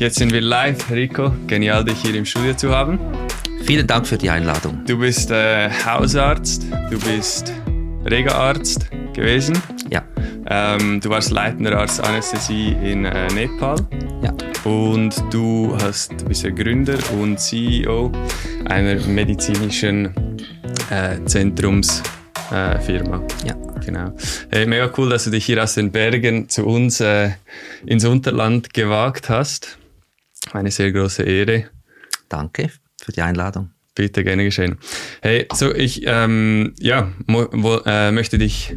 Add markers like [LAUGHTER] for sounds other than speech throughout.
jetzt sind wir live. Rico, genial, dich hier im Studio zu haben. Vielen Dank für die Einladung. Du bist äh, Hausarzt, du bist Regaarzt gewesen. Ja. Ähm, du warst leitender Arzt Anästhesie in äh, Nepal. Ja. Und du hast, bist der Gründer und CEO einer medizinischen äh, Zentrumsfirma. ja. Genau. Hey, mega cool, dass du dich hier aus den Bergen zu uns äh, ins Unterland gewagt hast. Eine sehr große Ehre. Danke für die Einladung. Bitte, gerne geschehen. Hey, so ich ähm, ja, wo, äh, möchte dich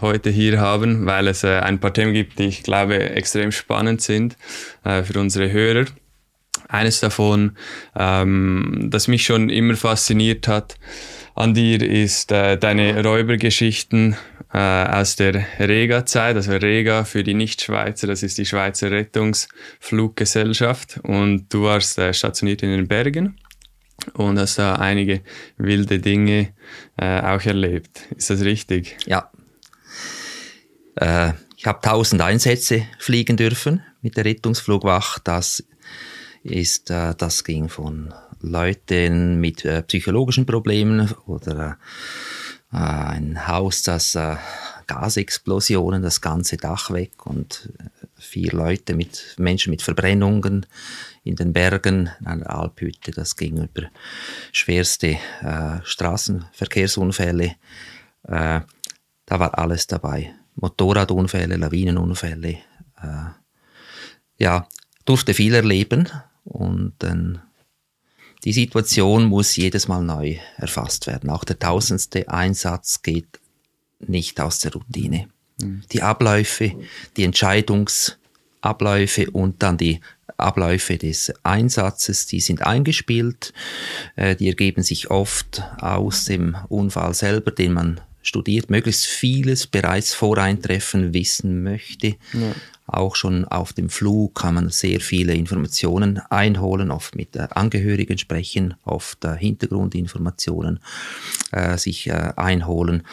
heute hier haben, weil es äh, ein paar Themen gibt, die ich glaube extrem spannend sind äh, für unsere Hörer. Eines davon, ähm, das mich schon immer fasziniert hat an dir, ist äh, deine Räubergeschichten äh, aus der Rega-Zeit, also Rega für die Nicht-Schweizer, das ist die Schweizer Rettungsfluggesellschaft und du warst äh, stationiert in den Bergen und hast da einige wilde Dinge äh, auch erlebt. Ist das richtig? Ja. Äh, ich habe 1000 Einsätze fliegen dürfen mit der Rettungsflugwacht. Das ist, äh, das ging von Leuten mit äh, psychologischen Problemen oder ein Haus, das äh, Gasexplosionen, das ganze Dach weg und äh, vier Leute mit Menschen mit Verbrennungen in den Bergen, in einer Alphütte, das ging über schwerste äh, Straßenverkehrsunfälle. Äh, da war alles dabei. Motorradunfälle, Lawinenunfälle. Äh, ja, durfte viel erleben und dann die Situation muss jedes Mal neu erfasst werden. Auch der tausendste Einsatz geht nicht aus der Routine. Mhm. Die Abläufe, die Entscheidungsabläufe und dann die Abläufe des Einsatzes, die sind eingespielt, äh, die ergeben sich oft aus dem Unfall selber, den man studiert, möglichst vieles bereits vor Eintreffen wissen möchte. Ja. Auch schon auf dem Flug kann man sehr viele Informationen einholen, oft mit äh, Angehörigen sprechen, oft äh, Hintergrundinformationen äh, sich äh, einholen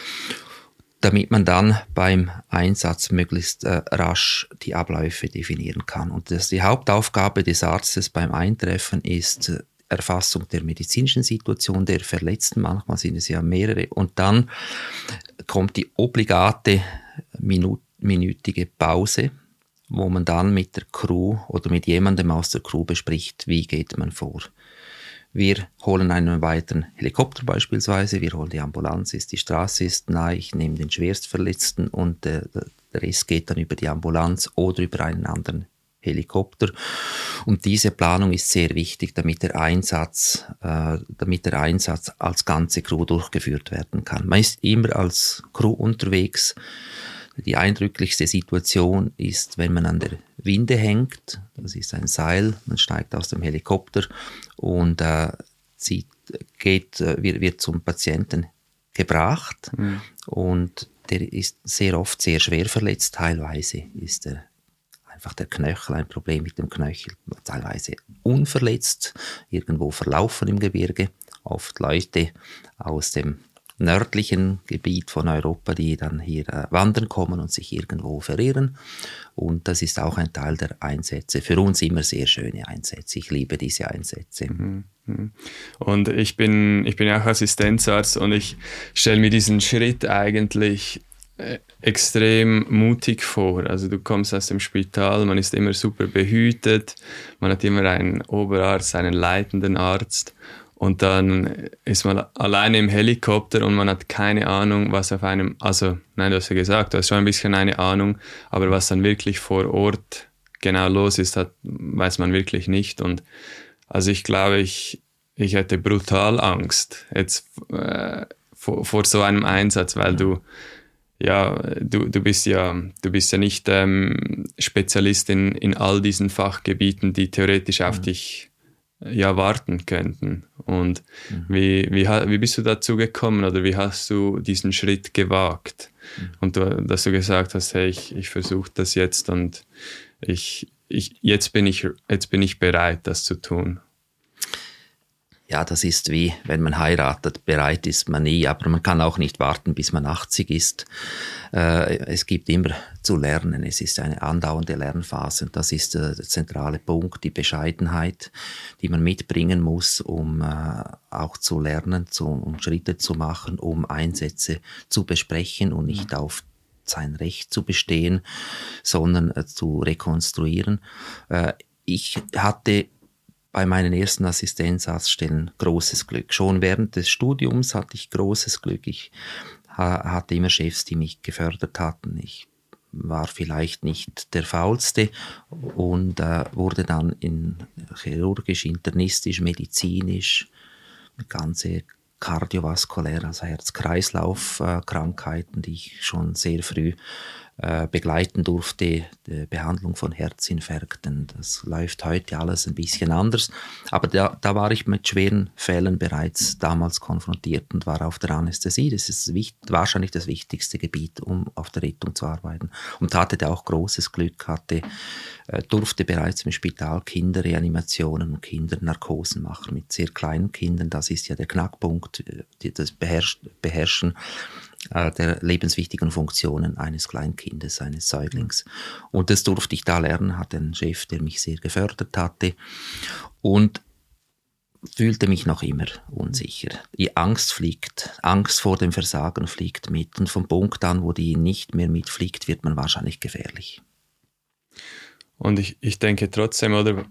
damit man dann beim Einsatz möglichst äh, rasch die Abläufe definieren kann. Und das, die Hauptaufgabe des Arztes beim Eintreffen ist äh, Erfassung der medizinischen Situation der Verletzten, manchmal sind es ja mehrere, und dann kommt die obligate minut minütige Pause, wo man dann mit der Crew oder mit jemandem aus der Crew bespricht, wie geht man vor. Wir holen einen weiteren Helikopter beispielsweise, wir holen die Ambulanz, ist die Straße ist nahe, ich nehme den Schwerstverletzten und äh, der Rest geht dann über die Ambulanz oder über einen anderen Helikopter. Und diese Planung ist sehr wichtig, damit der Einsatz, äh, damit der Einsatz als ganze Crew durchgeführt werden kann. Man ist immer als Crew unterwegs. Die eindrücklichste Situation ist, wenn man an der Winde hängt. Das ist ein Seil. Man steigt aus dem Helikopter und äh, zieht, geht, äh, wird, wird zum Patienten gebracht. Mhm. Und der ist sehr oft sehr schwer verletzt. Teilweise ist er einfach der Knöchel ein Problem mit dem Knöchel, teilweise unverletzt, irgendwo verlaufen im Gebirge. Oft Leute aus dem nördlichen Gebiet von Europa, die dann hier äh, wandern kommen und sich irgendwo verirren. Und das ist auch ein Teil der Einsätze. Für uns immer sehr schöne Einsätze. Ich liebe diese Einsätze. Mhm, mhm. Und ich bin, ich bin auch Assistenzarzt und ich stelle mir diesen Schritt eigentlich äh, extrem mutig vor. Also du kommst aus dem Spital, man ist immer super behütet, man hat immer einen Oberarzt, einen leitenden Arzt und dann ist man alleine im Helikopter und man hat keine Ahnung, was auf einem, also nein, du hast ja gesagt, du hast schon ein bisschen eine Ahnung, aber was dann wirklich vor Ort genau los ist, hat, weiß man wirklich nicht. Und also ich glaube, ich, ich hätte brutal Angst jetzt äh, vor, vor so einem Einsatz, weil du ja, du, du bist ja, du bist ja nicht ähm, Spezialist in, in all diesen Fachgebieten, die theoretisch auf mhm. dich ja warten könnten. Und mhm. wie, wie, wie bist du dazu gekommen oder wie hast du diesen Schritt gewagt? Mhm. Und du, dass du gesagt hast, hey, ich, ich versuche das jetzt und ich, ich, jetzt, bin ich, jetzt bin ich bereit, das zu tun. Ja, das ist wie, wenn man heiratet, bereit ist man nie, aber man kann auch nicht warten, bis man 80 ist. Äh, es gibt immer zu lernen, es ist eine andauernde Lernphase und das ist der zentrale Punkt, die Bescheidenheit, die man mitbringen muss, um äh, auch zu lernen, um Schritte zu machen, um Einsätze zu besprechen und nicht auf sein Recht zu bestehen, sondern äh, zu rekonstruieren. Ich hatte bei meinen ersten Assistenzarztstellen großes Glück. Schon während des Studiums hatte ich großes Glück. Ich hatte immer Chefs, die mich gefördert hatten. Ich war vielleicht nicht der faulste und äh, wurde dann in chirurgisch, internistisch, medizinisch, ganze kardiovaskulär, also Herz-Kreislauf-Krankheiten, die ich schon sehr früh äh, begleiten durfte, die Behandlung von Herzinfarkten. Das läuft heute alles ein bisschen anders. Aber da, da war ich mit schweren Fällen bereits damals konfrontiert und war auf der Anästhesie. Das ist wahrscheinlich das wichtigste Gebiet, um auf der Rettung zu arbeiten. Und hatte da auch großes Glück, hatte, äh, durfte bereits im Spital Kinderreanimationen und Kindernarkosen machen mit sehr kleinen Kindern. Das ist ja der Knackpunkt, äh, das Beherrschen äh, der lebenswichtigen Funktionen eines Kleinkindes, eines Säuglings. Und das durfte ich da lernen, hatte einen Chef, der mich sehr gefördert hatte und fühlte mich noch immer unsicher. Die Angst fliegt, Angst vor dem Versagen fliegt mit und vom Punkt an, wo die nicht mehr mitfliegt, wird man wahrscheinlich gefährlich. Und ich, ich denke trotzdem, oder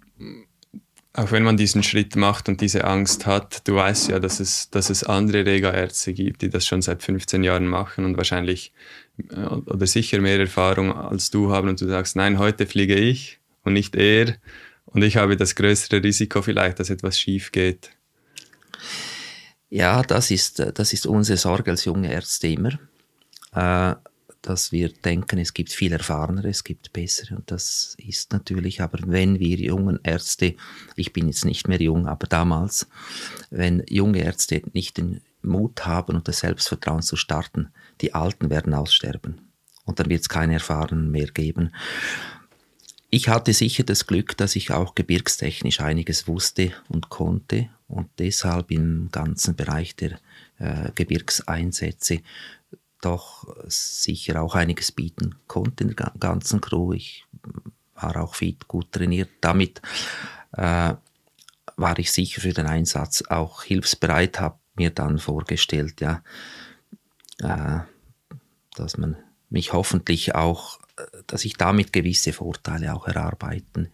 auch wenn man diesen Schritt macht und diese Angst hat, du weißt ja, dass es, dass es andere Rega-Ärzte gibt, die das schon seit 15 Jahren machen und wahrscheinlich äh, oder sicher mehr Erfahrung als du haben und du sagst, nein, heute fliege ich und nicht er und ich habe das größere Risiko vielleicht, dass etwas schief geht. Ja, das ist, das ist unsere Sorge als junge Ärzte immer. Dass wir denken, es gibt viel erfahrenere, es gibt bessere. Und das ist natürlich, aber wenn wir jungen Ärzte, ich bin jetzt nicht mehr jung, aber damals, wenn junge Ärzte nicht den Mut haben und das Selbstvertrauen zu starten, die Alten werden aussterben. Und dann wird es keine Erfahrenen mehr geben. Ich hatte sicher das Glück, dass ich auch gebirgstechnisch einiges wusste und konnte. Und deshalb im ganzen Bereich der äh, Gebirgseinsätze doch sicher auch einiges bieten konnte in der ganzen Crew. Ich war auch fit, gut trainiert. Damit äh, war ich sicher für den Einsatz auch hilfsbereit, habe mir dann vorgestellt, ja, äh, dass man mich hoffentlich auch, dass ich damit gewisse Vorteile auch erarbeiten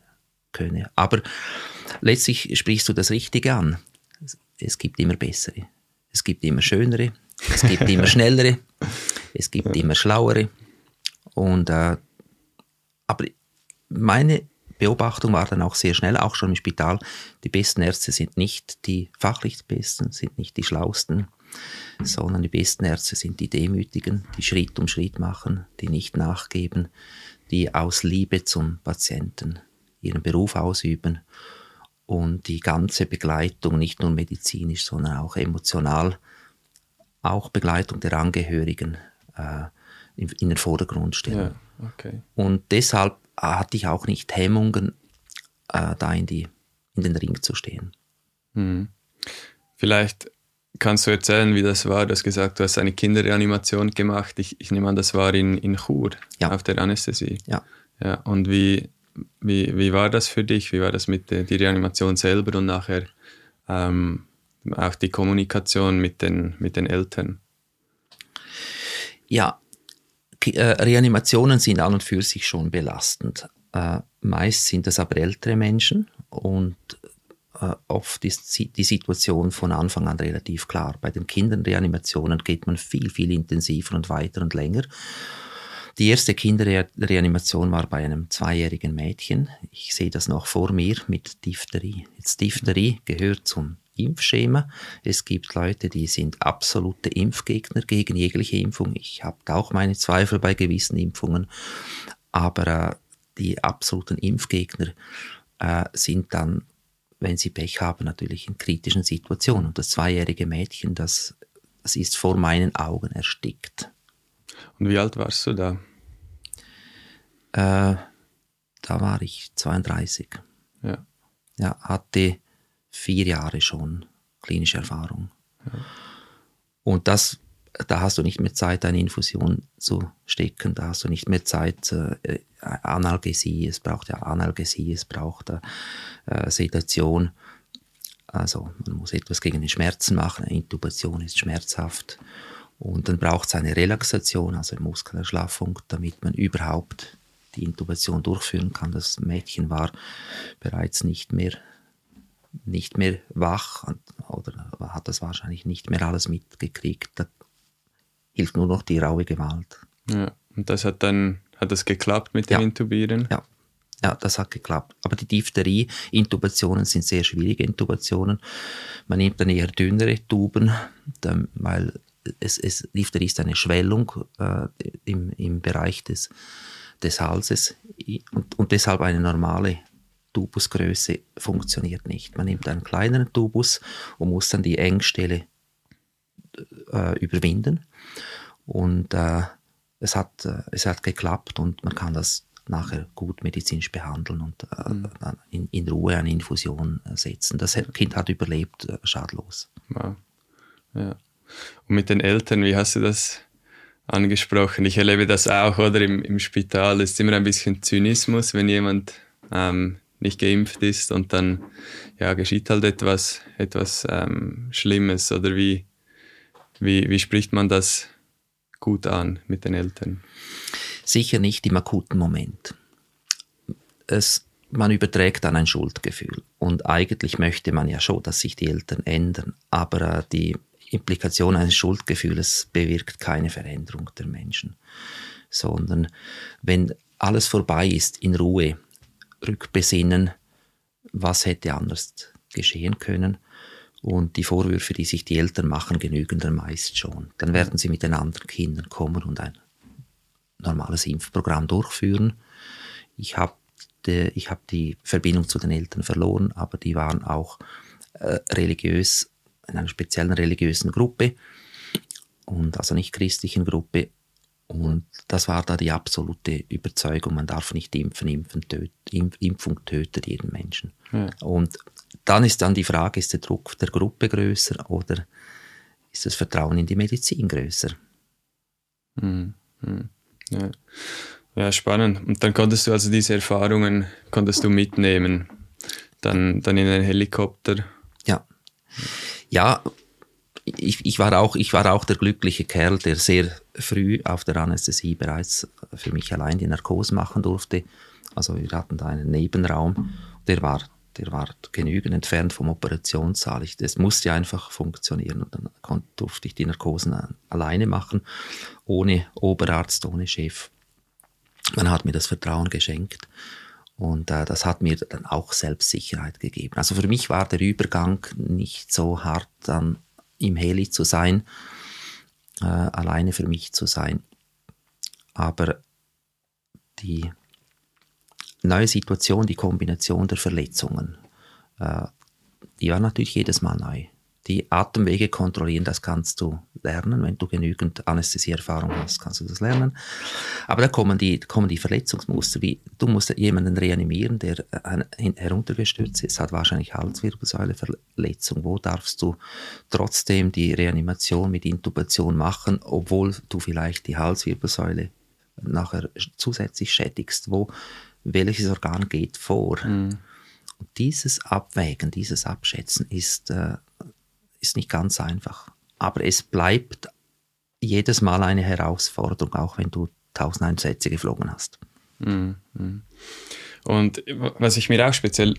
könne. Aber letztlich sprichst du das Richtige an. Es gibt immer bessere, es gibt immer schönere, es gibt immer [LAUGHS] schnellere, es gibt immer schlauere. Und, äh, aber meine Beobachtung war dann auch sehr schnell, auch schon im Spital, die besten Ärzte sind nicht die fachlich besten, sind nicht die schlausten, sondern die besten Ärzte sind die Demütigen, die Schritt um Schritt machen, die nicht nachgeben, die aus Liebe zum Patienten ihren Beruf ausüben und die ganze Begleitung, nicht nur medizinisch, sondern auch emotional auch Begleitung der Angehörigen äh, in, in, den Vordergrund stellen. Ja, okay. Und deshalb hatte ich auch nicht Hemmungen, äh, da in, die, in den Ring zu stehen. Hm. Vielleicht kannst du erzählen, wie das war. Du hast gesagt, du hast eine Kinderreanimation gemacht. Ich, ich nehme an, das war in, in Chur ja. auf der Anästhesie. Ja. ja und wie, wie, wie war das für dich? Wie war das mit der die Reanimation selber und nachher ähm, auch die Kommunikation mit den, mit den Eltern? Ja, äh, Reanimationen sind an und für sich schon belastend. Äh, meist sind es aber ältere Menschen und äh, oft ist die Situation von Anfang an relativ klar. Bei den Kinderreanimationen geht man viel, viel intensiver und weiter und länger. Die erste Kinderreanimation war bei einem zweijährigen Mädchen. Ich sehe das noch vor mir mit Diphtherie. Jetzt Diphtherie gehört zum Impfschema. Es gibt Leute, die sind absolute Impfgegner gegen jegliche Impfung. Ich habe auch meine Zweifel bei gewissen Impfungen, aber äh, die absoluten Impfgegner äh, sind dann, wenn sie Pech haben, natürlich in kritischen Situationen. Und das zweijährige Mädchen, das, das ist vor meinen Augen erstickt. Und wie alt warst du da? Äh, da war ich 32. Ja. Ja, hatte vier Jahre schon klinische Erfahrung. Ja. Und das, da hast du nicht mehr Zeit, eine Infusion zu stecken, da hast du nicht mehr Zeit, äh, Analgesie, es braucht ja Analgesie, es braucht äh, Sedation. Also man muss etwas gegen den Schmerzen machen, eine Intubation ist schmerzhaft. Und dann braucht es eine Relaxation, also eine Muskelerschlaffung, damit man überhaupt die Intubation durchführen kann. Das Mädchen war bereits nicht mehr, nicht mehr wach oder hat das wahrscheinlich nicht mehr alles mitgekriegt. Da hilft nur noch die raue Gewalt. Ja, und das hat dann hat das geklappt mit dem ja. Intubieren? Ja. Ja, das hat geklappt. Aber die Diphtherie-Intubationen sind sehr schwierige Intubationen. Man nimmt dann eher dünnere Tuben, weil es, es, Diphtherie ist eine Schwellung äh, im, im Bereich des des Halses und, und deshalb eine normale Tubusgröße funktioniert nicht. Man nimmt einen kleineren Tubus und muss dann die Engstelle äh, überwinden und äh, es, hat, äh, es hat geklappt und man kann das nachher gut medizinisch behandeln und äh, mhm. in, in, Ruhe eine Infusion setzen. Das Kind hat überlebt, äh, schadlos. Wow. Ja. Und mit den Eltern, wie hast du das angesprochen. Ich erlebe das auch, oder im, im Spital ist immer ein bisschen Zynismus, wenn jemand ähm, nicht geimpft ist und dann ja, geschieht halt etwas, etwas ähm, Schlimmes. Oder wie, wie, wie spricht man das gut an mit den Eltern? Sicher nicht im akuten Moment. Es, man überträgt dann ein Schuldgefühl. Und eigentlich möchte man ja schon, dass sich die Eltern ändern. Aber äh, die Implikation eines Schuldgefühls bewirkt keine Veränderung der Menschen, sondern wenn alles vorbei ist, in Ruhe rückbesinnen, was hätte anders geschehen können und die Vorwürfe, die sich die Eltern machen, genügen dann meist schon. Dann werden sie mit den anderen Kindern kommen und ein normales Impfprogramm durchführen. Ich habe ich hab die Verbindung zu den Eltern verloren, aber die waren auch äh, religiös in einer speziellen religiösen Gruppe und also nicht christlichen Gruppe. Und das war da die absolute Überzeugung, man darf nicht impfen, impfen töt, Impfung tötet jeden Menschen. Ja. Und dann ist dann die Frage, ist der Druck der Gruppe größer oder ist das Vertrauen in die Medizin größer? Mhm. Ja. ja, spannend. Und dann konntest du also diese Erfahrungen konntest du mitnehmen, dann, dann in einen Helikopter. Ja ja, ich, ich, war auch, ich war auch der glückliche Kerl, der sehr früh auf der Anästhesie bereits für mich allein die Narkose machen durfte. Also wir hatten da einen Nebenraum, der war, der war genügend entfernt vom Operationssaal. Ich, das musste einfach funktionieren und dann konnte, durfte ich die Narkosen alleine machen, ohne Oberarzt, ohne Chef. Man hat mir das Vertrauen geschenkt. Und äh, das hat mir dann auch Selbstsicherheit gegeben. Also für mich war der Übergang nicht so hart, dann im Heli zu sein, äh, alleine für mich zu sein. Aber die neue Situation, die Kombination der Verletzungen, äh, die war natürlich jedes Mal neu. Die Atemwege kontrollieren, das kannst du lernen. Wenn du genügend Anästhesieerfahrung hast, kannst du das lernen. Aber da kommen die, kommen die Verletzungsmuster, wie du musst jemanden reanimieren, der heruntergestürzt ist, hat wahrscheinlich Halswirbelsäuleverletzung. Wo darfst du trotzdem die Reanimation mit Intubation machen, obwohl du vielleicht die Halswirbelsäule nachher zusätzlich schädigst? Wo, welches Organ geht vor? Mhm. Dieses Abwägen, dieses Abschätzen ist äh, ist nicht ganz einfach. Aber es bleibt jedes Mal eine Herausforderung, auch wenn du tausend Einsätze geflogen hast. Mhm. Und was ich mir auch speziell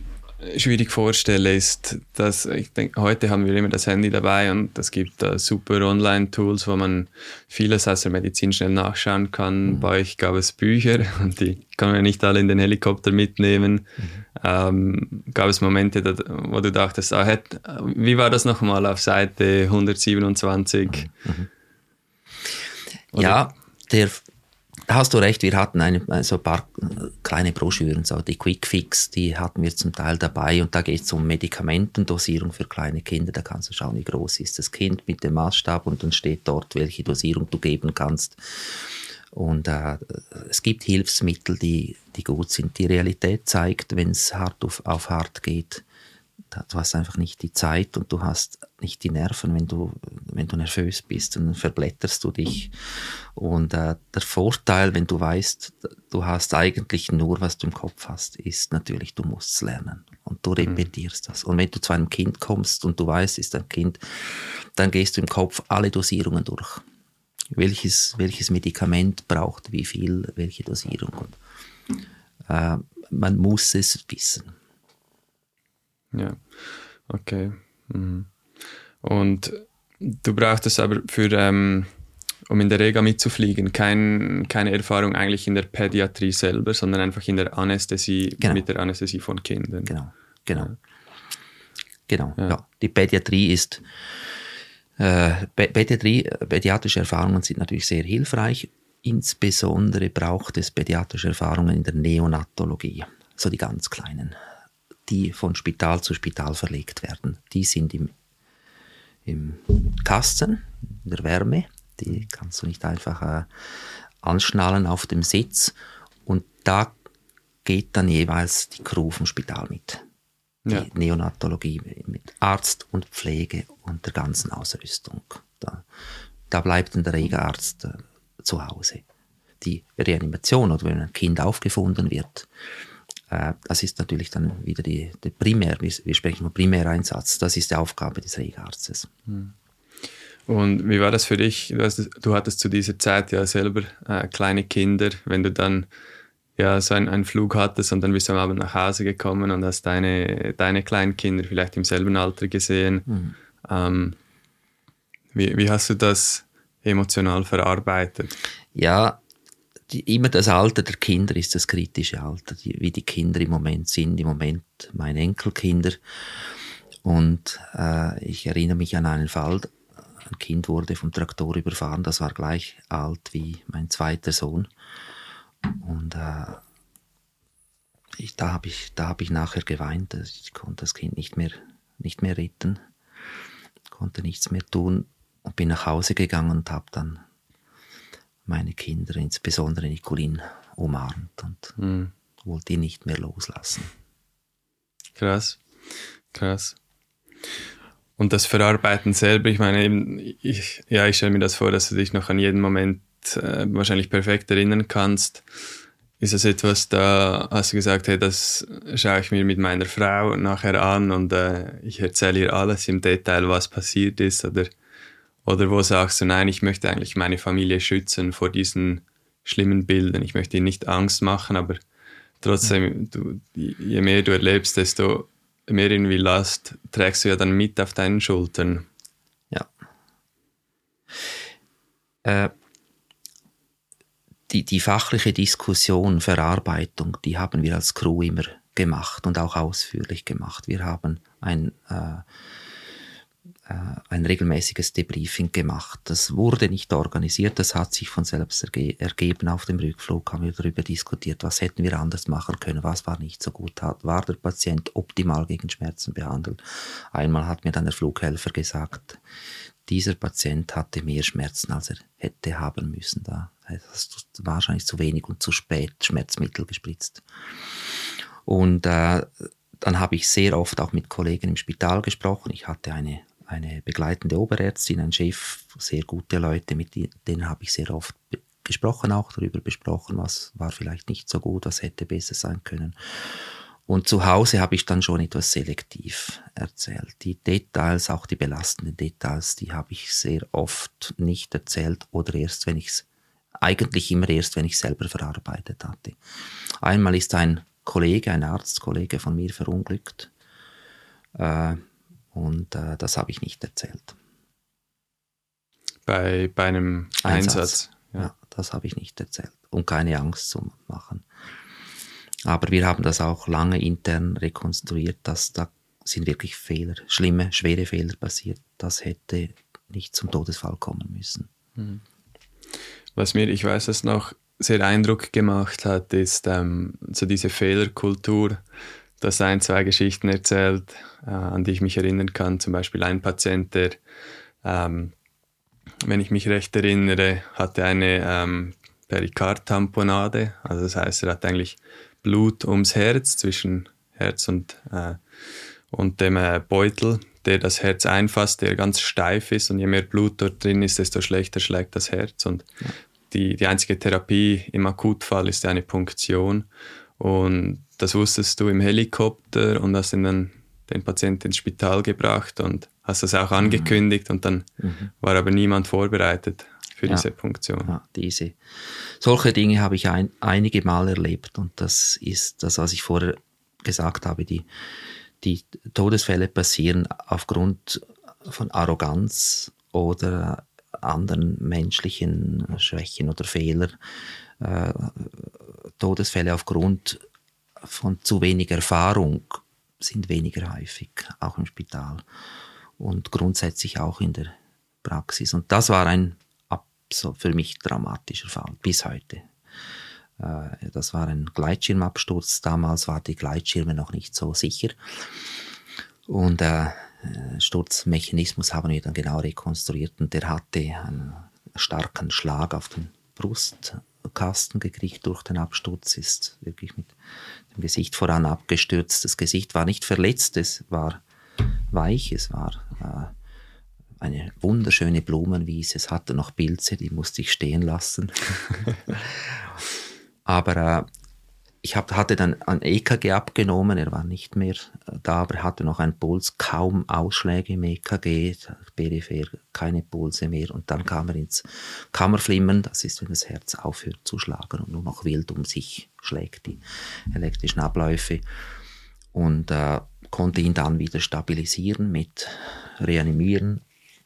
schwierig vorstelle, ist, dass ich denke, heute haben wir immer das Handy dabei und es gibt da super Online-Tools, wo man vieles aus der Medizin schnell nachschauen kann. Mhm. Bei euch gab es Bücher [LAUGHS] und die kann man ja nicht alle in den Helikopter mitnehmen. Mhm. Ähm, gab es Momente, wo du dachtest, ah, hätt, wie war das nochmal auf Seite 127? Mhm. Ja, der hast du recht, wir hatten eine, so ein paar kleine Broschüren, so die Quick Fix, die hatten wir zum Teil dabei und da geht es um Medikamentendosierung für kleine Kinder. Da kannst du schauen, wie groß ist das Kind mit dem Maßstab und dann steht dort, welche Dosierung du geben kannst. Und äh, es gibt Hilfsmittel, die, die gut sind. Die Realität zeigt, wenn es hart auf, auf hart geht, du hast einfach nicht die Zeit und du hast nicht die Nerven, wenn du, wenn du nervös bist, dann verblätterst du dich. Und äh, der Vorteil, wenn du weißt, du hast eigentlich nur, was du im Kopf hast, ist natürlich, du musst es lernen und du mhm. repetierst mhm. das. Und wenn du zu einem Kind kommst und du weißt, ist ein Kind, dann gehst du im Kopf alle Dosierungen durch. Welches, welches Medikament braucht wie viel, welche Dosierung. Und, äh, man muss es wissen. Ja, okay. Mhm. Und du brauchtest aber für, ähm, um in der Rega mitzufliegen, kein, keine Erfahrung eigentlich in der Pädiatrie selber, sondern einfach in der Anästhesie, genau. mit der Anästhesie von Kindern. Genau, genau. Ja. Genau, ja. ja. Die Pädiatrie ist, äh, Pädiatrie, pädiatrische Erfahrungen sind natürlich sehr hilfreich. Insbesondere braucht es pädiatrische Erfahrungen in der Neonatologie, so die ganz kleinen die von Spital zu Spital verlegt werden. Die sind im, im Kasten, in der Wärme. Die kannst du nicht einfach äh, anschnallen auf dem Sitz. Und da geht dann jeweils die Crew vom Spital mit. Die ja. Neonatologie mit Arzt und Pflege und der ganzen Ausrüstung. Da, da bleibt dann der Regearzt äh, zu Hause. Die Reanimation oder wenn ein Kind aufgefunden wird, das ist natürlich dann wieder die, die Primär, wir sprechen von Primäreinsatz, das ist die Aufgabe des Regarztes. Hm. Und wie war das für dich? Du, hast, du hattest zu dieser Zeit ja selber äh, kleine Kinder, wenn du dann ja, so einen, einen Flug hattest und dann bist du am Abend nach Hause gekommen und hast deine, deine kleinen Kinder vielleicht im selben Alter gesehen. Mhm. Ähm, wie, wie hast du das emotional verarbeitet? Ja, die, immer das Alter der Kinder ist das kritische Alter, die, wie die Kinder im Moment sind, im Moment meine Enkelkinder. Und äh, ich erinnere mich an einen Fall, ein Kind wurde vom Traktor überfahren, das war gleich alt wie mein zweiter Sohn. Und äh, ich, da habe ich, hab ich nachher geweint, ich konnte das Kind nicht mehr, nicht mehr retten, konnte nichts mehr tun und bin nach Hause gegangen und habe dann meine Kinder, insbesondere Nicolin, umarmt und mhm. wollte ihn nicht mehr loslassen. Krass, krass. Und das Verarbeiten selber, ich meine, eben, ich, ja, ich stelle mir das vor, dass du dich noch an jeden Moment äh, wahrscheinlich perfekt erinnern kannst. Ist das etwas, da hast du gesagt, hey, das schaue ich mir mit meiner Frau nachher an und äh, ich erzähle ihr alles im Detail, was passiert ist? Oder oder wo sagst du, nein, ich möchte eigentlich meine Familie schützen vor diesen schlimmen Bildern. Ich möchte ihnen nicht Angst machen, aber trotzdem, du, je mehr du erlebst, desto mehr irgendwie Last trägst du ja dann mit auf deinen Schultern. Ja. Äh, die, die fachliche Diskussion, Verarbeitung, die haben wir als Crew immer gemacht und auch ausführlich gemacht. Wir haben ein äh, ein regelmäßiges Debriefing gemacht. Das wurde nicht organisiert, das hat sich von selbst erge ergeben. Auf dem Rückflug haben wir darüber diskutiert, was hätten wir anders machen können, was war nicht so gut, war der Patient optimal gegen Schmerzen behandelt. Einmal hat mir dann der Flughelfer gesagt, dieser Patient hatte mehr Schmerzen, als er hätte haben müssen. Da hast du wahrscheinlich zu wenig und zu spät Schmerzmittel gespritzt. Und äh, dann habe ich sehr oft auch mit Kollegen im Spital gesprochen. Ich hatte eine eine begleitende Oberärztin, ein Chef, sehr gute Leute, mit denen habe ich sehr oft gesprochen, auch darüber besprochen, was war vielleicht nicht so gut, was hätte besser sein können. Und zu Hause habe ich dann schon etwas selektiv erzählt. Die Details, auch die belastenden Details, die habe ich sehr oft nicht erzählt oder erst, wenn ich es, eigentlich immer erst, wenn ich selber verarbeitet hatte. Einmal ist ein Kollege, ein Arztkollege von mir verunglückt. Äh, und äh, das habe ich nicht erzählt. Bei, bei einem Einsatz? Einsatz. Ja. ja, das habe ich nicht erzählt. Und keine Angst zu machen. Aber wir haben das auch lange intern rekonstruiert, dass da sind wirklich Fehler, schlimme, schwere Fehler passiert. Das hätte nicht zum Todesfall kommen müssen. Hm. Was mir, ich weiß es noch, sehr Eindruck gemacht hat, ist ähm, so diese Fehlerkultur, das ein, zwei Geschichten erzählt, äh, an die ich mich erinnern kann. Zum Beispiel ein Patient, der, ähm, wenn ich mich recht erinnere, hatte eine ähm, Perikardtamponade. Also das heißt, er hat eigentlich Blut ums Herz, zwischen Herz und, äh, und dem äh, Beutel, der das Herz einfasst, der ganz steif ist und je mehr Blut dort drin ist, desto schlechter schlägt das Herz. Und ja. die, die einzige Therapie im Akutfall ist eine Punktion. Und das wusstest du im Helikopter und hast dann den Patienten ins Spital gebracht und hast das auch angekündigt mhm. und dann mhm. war aber niemand vorbereitet für ja. diese Punktion. Ja, diese. Solche Dinge habe ich ein, einige Mal erlebt und das ist das, was ich vorher gesagt habe, die, die Todesfälle passieren aufgrund von Arroganz oder anderen menschlichen Schwächen oder Fehler. Äh, Todesfälle aufgrund von zu wenig Erfahrung sind weniger häufig, auch im Spital und grundsätzlich auch in der Praxis. Und das war ein für mich dramatischer Fall bis heute. Äh, das war ein Gleitschirmabsturz. Damals waren die Gleitschirme noch nicht so sicher. Und äh, Sturzmechanismus haben wir dann genau rekonstruiert und der hatte einen starken Schlag auf den Brustkasten gekriegt durch den Absturz, ist wirklich mit Gesicht voran abgestürzt. Das Gesicht war nicht verletzt, es war weich, es war äh, eine wunderschöne Blumenwiese, es hatte noch Pilze, die musste ich stehen lassen. [LAUGHS] Aber äh, ich hab, hatte dann ein EKG abgenommen, er war nicht mehr äh, da, aber er hatte noch einen Puls, kaum Ausschläge im EKG, peripher keine Pulse mehr. Und dann kam er ins Kammerflimmern, das ist, wenn das Herz aufhört zu schlagen und nur noch wild um sich schlägt, die elektrischen Abläufe. Und äh, konnte ihn dann wieder stabilisieren mit Reanimieren,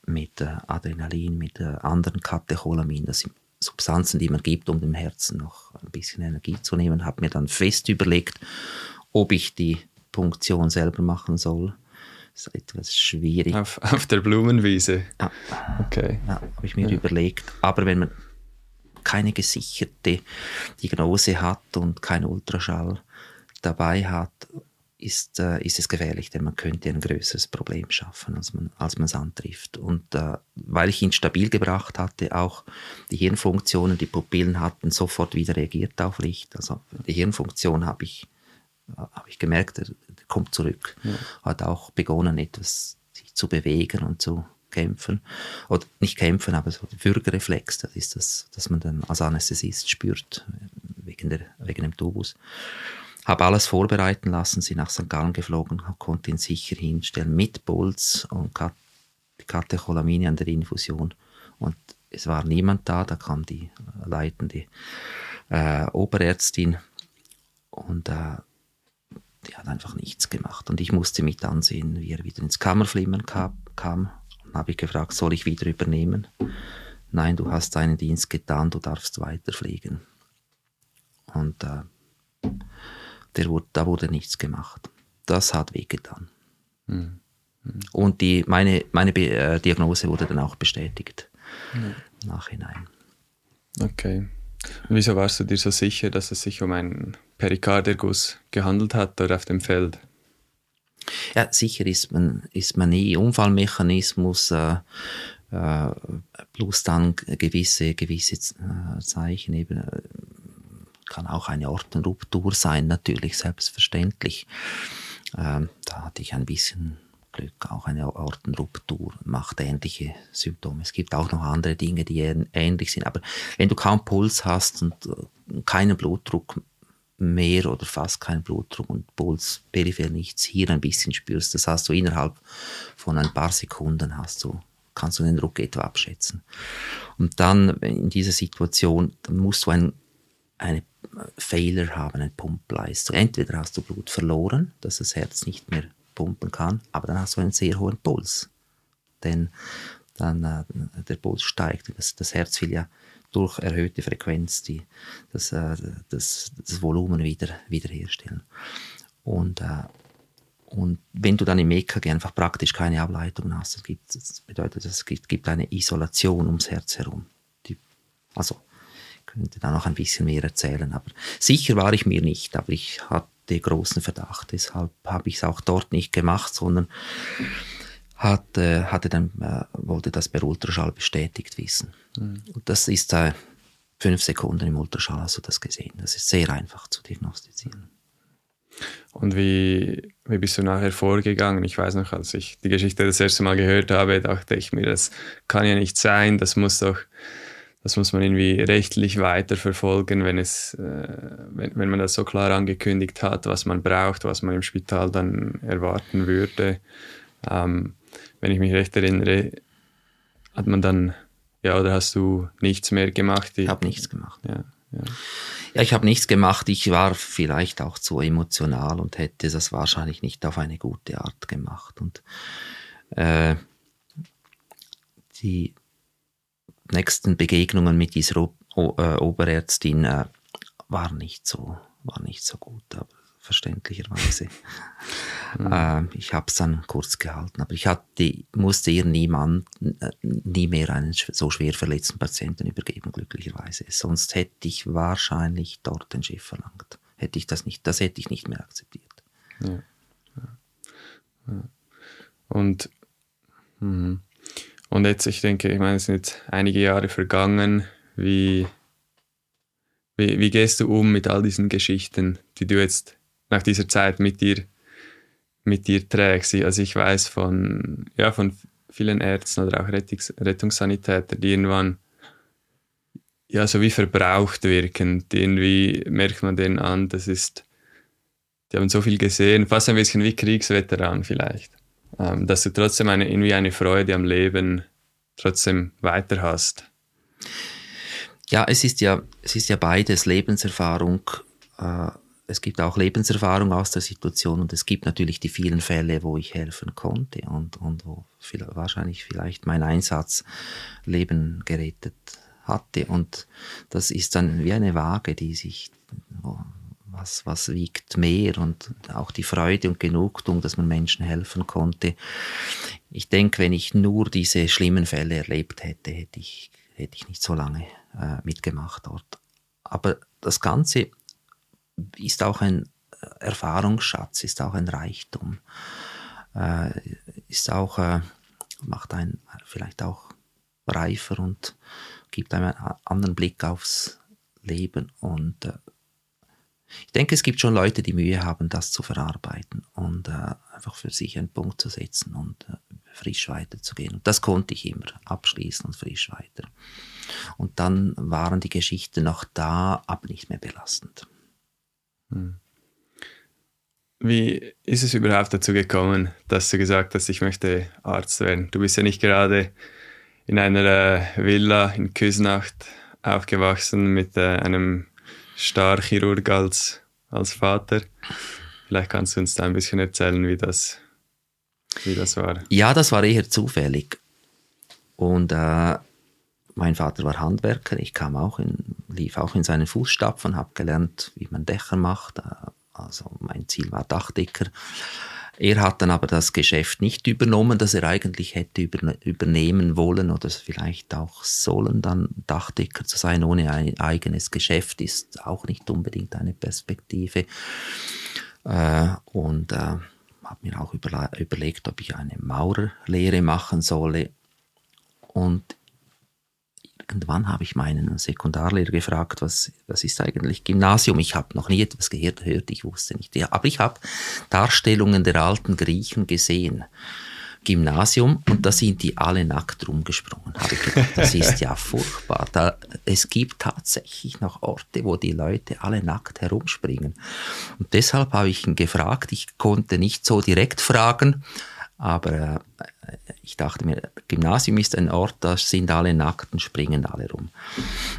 mit äh, Adrenalin, mit äh, anderen Katecholamin. Das sind Substanzen, die man gibt, um dem Herzen noch ein bisschen Energie zu nehmen, habe mir dann fest überlegt, ob ich die Punktion selber machen soll. Das ist etwas schwierig. Auf, auf der Blumenwiese? Ja. Okay. Ja, habe ich mir ja. überlegt. Aber wenn man keine gesicherte Diagnose hat und kein Ultraschall dabei hat, ist, äh, ist es gefährlich, denn man könnte ein größeres Problem schaffen, als man als man es antrifft. Und äh, weil ich ihn stabil gebracht hatte, auch die Hirnfunktionen, die Pupillen hatten sofort wieder reagiert auf Licht. Also die Hirnfunktion habe ich, äh, hab ich gemerkt, er, er kommt zurück. Ja. Hat auch begonnen, etwas sich zu bewegen und zu kämpfen. Oder nicht kämpfen, aber so Würgereflex, das ist das, dass man dann als Anästhesist spürt, wegen, der, wegen dem Tubus. Habe alles vorbereiten lassen, sie nach St. Gallen geflogen, konnte ihn sicher hinstellen mit Puls und Kat Katecholamine an der Infusion. Und es war niemand da, da kam die äh, leitende äh, Oberärztin und äh, die hat einfach nichts gemacht. Und ich musste mit ansehen, wie er wieder ins Kammerflimmern kam. kam. Und habe ich gefragt, soll ich wieder übernehmen? Nein, du hast deinen Dienst getan, du darfst weiterfliegen. Und äh, der wurde, da wurde nichts gemacht. Das hat wehgetan. Mhm. Mhm. Und die, meine, meine äh, Diagnose wurde dann auch bestätigt. Mhm. Nachhinein. Okay. Und wieso warst du dir so sicher, dass es sich um einen Perikarderguss gehandelt hat oder auf dem Feld? Ja, sicher ist man, ist man nie. Unfallmechanismus äh, äh, plus dann gewisse, gewisse äh, Zeichen eben äh, kann auch eine Ortenruptur sein, natürlich, selbstverständlich. Ähm, da hatte ich ein bisschen Glück, auch eine Ortenruptur macht ähnliche Symptome. Es gibt auch noch andere Dinge, die ähnlich sind. Aber wenn du kaum Puls hast und äh, keinen Blutdruck mehr oder fast keinen Blutdruck und Puls peripher nichts hier ein bisschen spürst, das hast du innerhalb von ein paar Sekunden hast du kannst du den Druck etwa abschätzen. Und dann in dieser Situation, musst du ein, eine Fehler haben, eine Pumpleistung. Entweder hast du Blut verloren, dass das Herz nicht mehr pumpen kann, aber dann hast du einen sehr hohen Puls. Denn dann äh, der Puls steigt. Das, das, Herz will ja durch erhöhte Frequenz die, das, äh, das, das Volumen wieder, wiederherstellen. Und, äh, und wenn du dann im EKG einfach praktisch keine Ableitung hast, das, gibt, das bedeutet, es gibt, gibt eine Isolation ums Herz herum. Die, also könnte da noch ein bisschen mehr erzählen. Aber sicher war ich mir nicht, aber ich hatte großen Verdacht. Deshalb habe ich es auch dort nicht gemacht, sondern hatte, hatte dann, äh, wollte das per Ultraschall bestätigt wissen. Mhm. Und das ist äh, fünf Sekunden im Ultraschall, hast du das gesehen. Das ist sehr einfach zu diagnostizieren. Und wie, wie bist du nachher vorgegangen? Ich weiß noch, als ich die Geschichte das erste Mal gehört habe, dachte ich mir, das kann ja nicht sein, das muss doch, das muss man irgendwie rechtlich weiterverfolgen, wenn es, äh, wenn, wenn man das so klar angekündigt hat, was man braucht, was man im Spital dann erwarten würde. Ähm, wenn ich mich recht erinnere, hat man dann, ja, oder hast du nichts mehr gemacht? Ich habe nichts gemacht. Ja, ja. Ja, ich habe nichts gemacht. Ich war vielleicht auch zu emotional und hätte das wahrscheinlich nicht auf eine gute Art gemacht. Und äh, die nächsten Begegnungen mit dieser o o äh, Oberärztin äh, waren nicht so, waren nicht so gut. Aber verständlicherweise. [LAUGHS] Mhm. Äh, ich habe es dann kurz gehalten, aber ich hatte, musste ihr niemand, äh, nie mehr einen so schwer verletzten Patienten übergeben, glücklicherweise. Sonst hätte ich wahrscheinlich dort den Schiff verlangt. Hätte ich das nicht, das hätte ich nicht mehr akzeptiert. Ja. Ja. Und, mh. Und jetzt, ich denke, ich meine, es sind jetzt einige Jahre vergangen. Wie, wie, wie gehst du um mit all diesen Geschichten, die du jetzt nach dieser Zeit mit dir, mit dir trägst. Also ich weiß von, ja, von vielen Ärzten oder auch Rettungs Rettungssanitätern, die irgendwann ja, so wie verbraucht wirken. Irgendwie merkt man denen an, das ist, die haben so viel gesehen, fast ein bisschen wie Kriegsveteran vielleicht. Ähm, dass du trotzdem eine, irgendwie eine Freude am Leben trotzdem weiter hast. Ja, es ist ja, es ist ja beides Lebenserfahrung äh, es gibt auch Lebenserfahrung aus der Situation und es gibt natürlich die vielen Fälle, wo ich helfen konnte und, und wo viel, wahrscheinlich vielleicht mein Einsatz Leben gerettet hatte. Und das ist dann wie eine Waage, die sich, was, was wiegt mehr und auch die Freude und Genugtuung, dass man Menschen helfen konnte. Ich denke, wenn ich nur diese schlimmen Fälle erlebt hätte, hätte ich, hätte ich nicht so lange äh, mitgemacht dort. Aber das Ganze ist auch ein äh, Erfahrungsschatz, ist auch ein Reichtum, äh, ist auch, äh, macht einen vielleicht auch reifer und gibt einem einen anderen Blick aufs Leben. Und äh, ich denke, es gibt schon Leute, die Mühe haben, das zu verarbeiten und äh, einfach für sich einen Punkt zu setzen und äh, frisch weiterzugehen. Und das konnte ich immer abschließen und frisch weiter. Und dann waren die Geschichten noch da, aber nicht mehr belastend. Hm. Wie ist es überhaupt dazu gekommen, dass du gesagt hast, ich möchte Arzt werden? Du bist ja nicht gerade in einer äh, Villa in Küsnacht aufgewachsen mit äh, einem Starchirurg als, als Vater. Vielleicht kannst du uns da ein bisschen erzählen, wie das, wie das war. Ja, das war eher zufällig. Und äh, mein Vater war Handwerker, ich kam auch in, lief auch in seinen Fußstapfen, habe gelernt, wie man Dächer macht. Äh, also mein Ziel war Dachdecker. Er hat dann aber das Geschäft nicht übernommen, das er eigentlich hätte übernehmen wollen oder vielleicht auch sollen, dann Dachdecker zu sein ohne ein eigenes Geschäft ist auch nicht unbedingt eine Perspektive. Äh, und äh, habe mir auch überlegt, ob ich eine Maurerlehre machen solle. Und irgendwann habe ich meinen Sekundarlehrer gefragt, was, was ist eigentlich Gymnasium? Ich habe noch nie etwas gehört, ich wusste nicht. Ja, aber ich habe Darstellungen der alten Griechen gesehen. Gymnasium und da sind die alle nackt rumgesprungen. Habe ich gedacht, das ist ja [LAUGHS] furchtbar. Da, es gibt tatsächlich noch Orte, wo die Leute alle nackt herumspringen. Und deshalb habe ich ihn gefragt. Ich konnte nicht so direkt fragen, aber äh, ich dachte mir, Gymnasium ist ein Ort, da sind alle nackt und springen alle rum.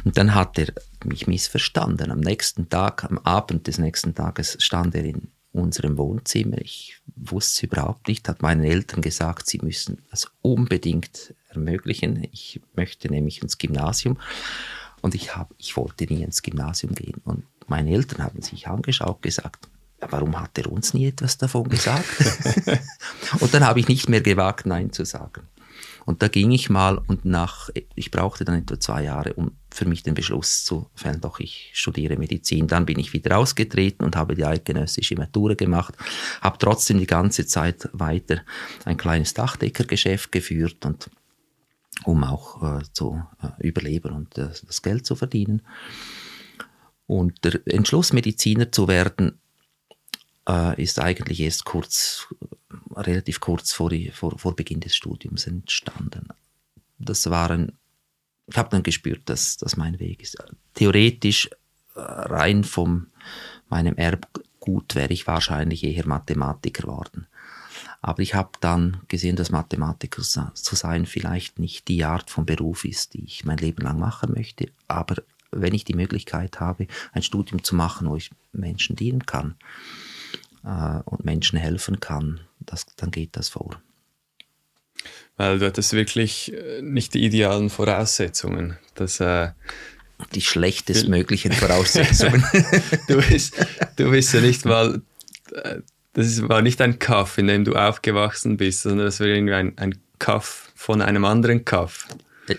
Und dann hat er mich missverstanden. Am nächsten Tag, am Abend des nächsten Tages stand er in unserem Wohnzimmer. Ich wusste es überhaupt nicht, hat meinen Eltern gesagt, sie müssen das unbedingt ermöglichen. Ich möchte nämlich ins Gymnasium. Und ich, hab, ich wollte nie ins Gymnasium gehen. Und meine Eltern haben sich angeschaut, gesagt, warum hat er uns nie etwas davon gesagt? [LAUGHS] und dann habe ich nicht mehr gewagt, Nein zu sagen. Und da ging ich mal und nach, ich brauchte dann etwa zwei Jahre, um für mich den Beschluss zu fällen, doch ich studiere Medizin. Dann bin ich wieder ausgetreten und habe die eidgenössische Matura gemacht, habe trotzdem die ganze Zeit weiter ein kleines Dachdeckergeschäft geführt und um auch äh, zu äh, überleben und äh, das Geld zu verdienen. Und der Entschluss, Mediziner zu werden, äh, ist eigentlich erst kurz, relativ kurz vor, vor, vor Beginn des Studiums entstanden. Das waren, ich habe dann gespürt, dass das mein Weg ist. Theoretisch äh, rein von meinem Erbgut wäre ich wahrscheinlich eher Mathematiker geworden. Aber ich habe dann gesehen, dass Mathematiker zu sein vielleicht nicht die Art von Beruf ist, die ich mein Leben lang machen möchte. Aber wenn ich die Möglichkeit habe, ein Studium zu machen, wo ich Menschen dienen kann äh, und Menschen helfen kann, das, dann geht das vor. Weil du hattest wirklich äh, nicht die idealen Voraussetzungen. Das, äh, die schlechtestmöglichen [LAUGHS] Voraussetzungen. [LAUGHS] du, bist, du bist ja nicht mal, äh, das war nicht ein Kaff, in dem du aufgewachsen bist, sondern das war irgendwie ein, ein Kaff von einem anderen Kaff.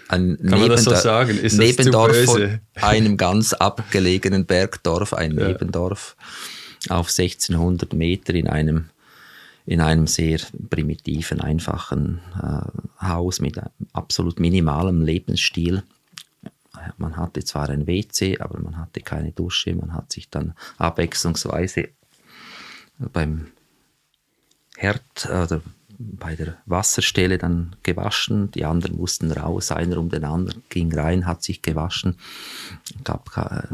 Ein Kann man das so sagen? Ist Nebendorf von einem ganz abgelegenen Bergdorf, ein ja. Nebendorf auf 1600 Meter in einem, in einem sehr primitiven, einfachen äh, Haus mit absolut minimalem Lebensstil. Man hatte zwar ein WC, aber man hatte keine Dusche. Man hat sich dann abwechslungsweise beim Herd oder bei der Wasserstelle dann gewaschen, die anderen mussten raus, einer um den anderen ging rein, hat sich gewaschen, gab,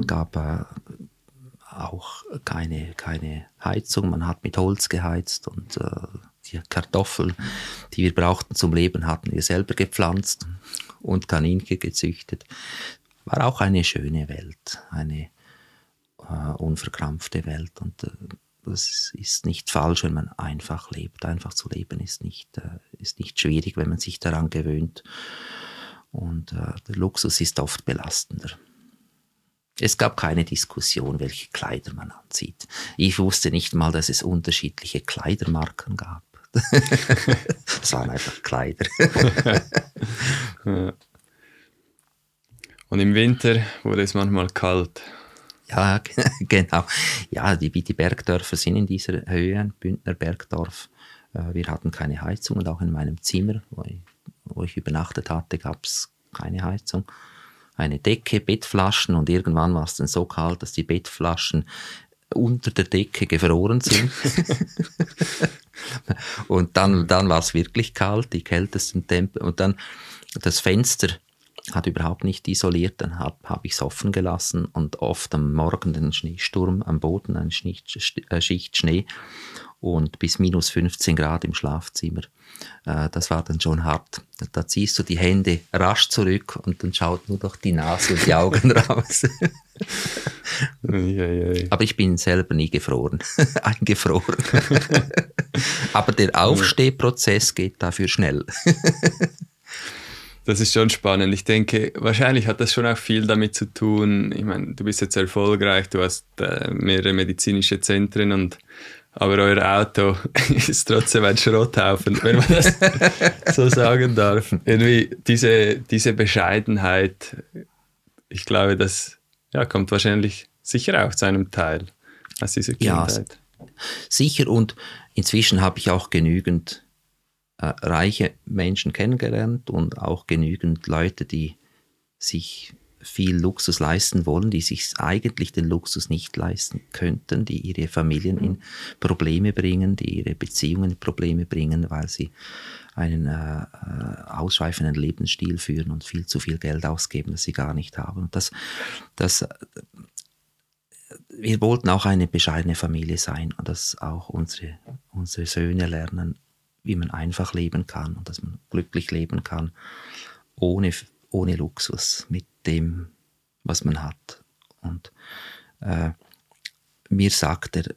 gab äh, auch keine, keine Heizung, man hat mit Holz geheizt und äh, die Kartoffeln, die wir brauchten zum Leben, hatten wir selber gepflanzt und Kaninchen gezüchtet. War auch eine schöne Welt, eine äh, unverkrampfte Welt und äh, das ist nicht falsch, wenn man einfach lebt. Einfach zu leben ist nicht, äh, ist nicht schwierig, wenn man sich daran gewöhnt. Und äh, der Luxus ist oft belastender. Es gab keine Diskussion, welche Kleider man anzieht. Ich wusste nicht mal, dass es unterschiedliche Kleidermarken gab. [LAUGHS] das waren einfach Kleider. [LAUGHS] Und im Winter wurde es manchmal kalt. Ja, [LAUGHS] genau. Ja, die, die Bergdörfer sind in dieser Höhe, ein Bündner Bergdorf. Äh, wir hatten keine Heizung und auch in meinem Zimmer, wo ich, wo ich übernachtet hatte, gab es keine Heizung. Eine Decke, Bettflaschen und irgendwann war es dann so kalt, dass die Bettflaschen unter der Decke gefroren sind. [LAUGHS] und dann, dann war es wirklich kalt, die kältesten Temper. Und dann das Fenster hat überhaupt nicht isoliert, dann habe hab ich es offen gelassen und oft am Morgen den Schneesturm am Boden, eine Schicht, äh, Schicht Schnee und bis minus 15 Grad im Schlafzimmer. Äh, das war dann schon hart. Da ziehst du die Hände rasch zurück und dann schaut nur noch die Nase und die Augen [LAUGHS] raus. Aber ich bin selber nie gefroren, [LAUGHS] eingefroren. [LAUGHS] Aber der Aufstehprozess geht dafür schnell. Das ist schon spannend. Ich denke, wahrscheinlich hat das schon auch viel damit zu tun. Ich meine, du bist jetzt erfolgreich, du hast äh, mehrere medizinische Zentren und aber euer Auto [LAUGHS] ist trotzdem ein Schrotthaufen, wenn man das [LAUGHS] so sagen darf. Irgendwie diese, diese Bescheidenheit, ich glaube, das ja, kommt wahrscheinlich sicher auch zu einem Teil aus dieser Kindheit. Ja, sicher und inzwischen habe ich auch genügend äh, reiche Menschen kennengelernt und auch genügend Leute, die sich viel Luxus leisten wollen, die sich eigentlich den Luxus nicht leisten könnten, die ihre Familien in Probleme bringen, die ihre Beziehungen in Probleme bringen, weil sie einen äh, äh ausschweifenden Lebensstil führen und viel zu viel Geld ausgeben, das sie gar nicht haben. Und das, das, wir wollten auch eine bescheidene Familie sein und dass auch unsere, unsere Söhne lernen, wie man einfach leben kann und dass man glücklich leben kann, ohne, ohne Luxus, mit dem, was man hat. Und äh, mir sagt der,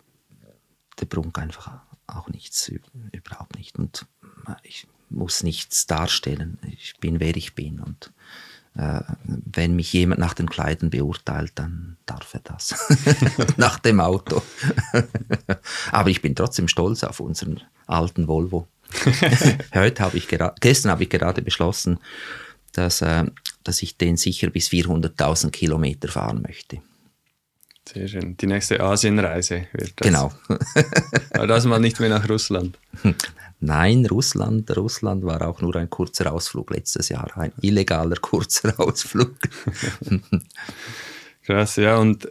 der Brunk einfach auch nichts, überhaupt nicht. Und ich muss nichts darstellen. Ich bin, wer ich bin. Und äh, wenn mich jemand nach den Kleidern beurteilt, dann darf er das. [LAUGHS] nach dem Auto. [LAUGHS] Aber ich bin trotzdem stolz auf unseren alten Volvo. [LAUGHS] Heute habe ich gestern habe ich gerade beschlossen, dass, äh, dass ich den sicher bis 400.000 Kilometer fahren möchte. Sehr schön. Die nächste Asienreise wird das. Genau. [LAUGHS] Aber das mal nicht mehr nach Russland. [LAUGHS] Nein, Russland, Russland war auch nur ein kurzer Ausflug letztes Jahr, ein illegaler kurzer [LAUGHS] Ausflug. Krass, ja. Und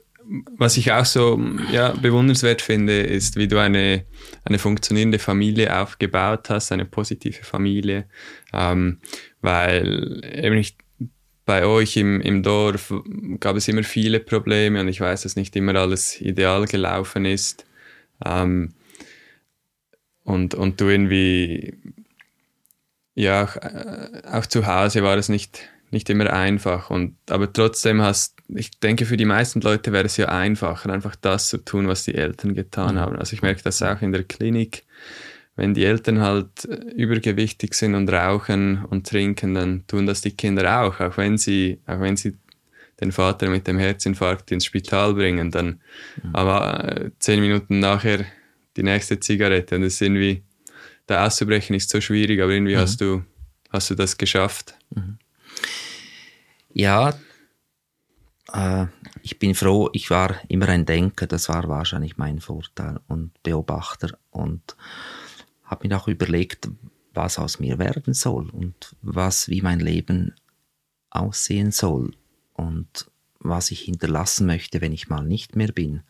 was ich auch so ja, bewundernswert finde, ist, wie du eine, eine funktionierende Familie aufgebaut hast, eine positive Familie, ähm, weil eben nicht bei euch im, im Dorf gab es immer viele Probleme und ich weiß, dass nicht immer alles ideal gelaufen ist. Ähm, und, und du irgendwie, ja, auch, äh, auch zu Hause war es nicht, nicht immer einfach. Und, aber trotzdem hast, ich denke, für die meisten Leute wäre es ja einfacher, einfach das zu tun, was die Eltern getan mhm. haben. Also ich merke das auch in der Klinik. Wenn die Eltern halt äh, übergewichtig sind und rauchen und trinken, dann tun das die Kinder auch, auch wenn sie, auch wenn sie den Vater mit dem Herzinfarkt ins Spital bringen, dann mhm. aber äh, zehn Minuten nachher die nächste Zigarette. Und das ist irgendwie, da auszubrechen ist so schwierig, aber irgendwie mhm. hast du, hast du das geschafft. Mhm. Ja, äh, ich bin froh, ich war immer ein Denker, das war wahrscheinlich mein Vorteil und Beobachter und habe mir auch überlegt, was aus mir werden soll und was, wie mein Leben aussehen soll und was ich hinterlassen möchte, wenn ich mal nicht mehr bin.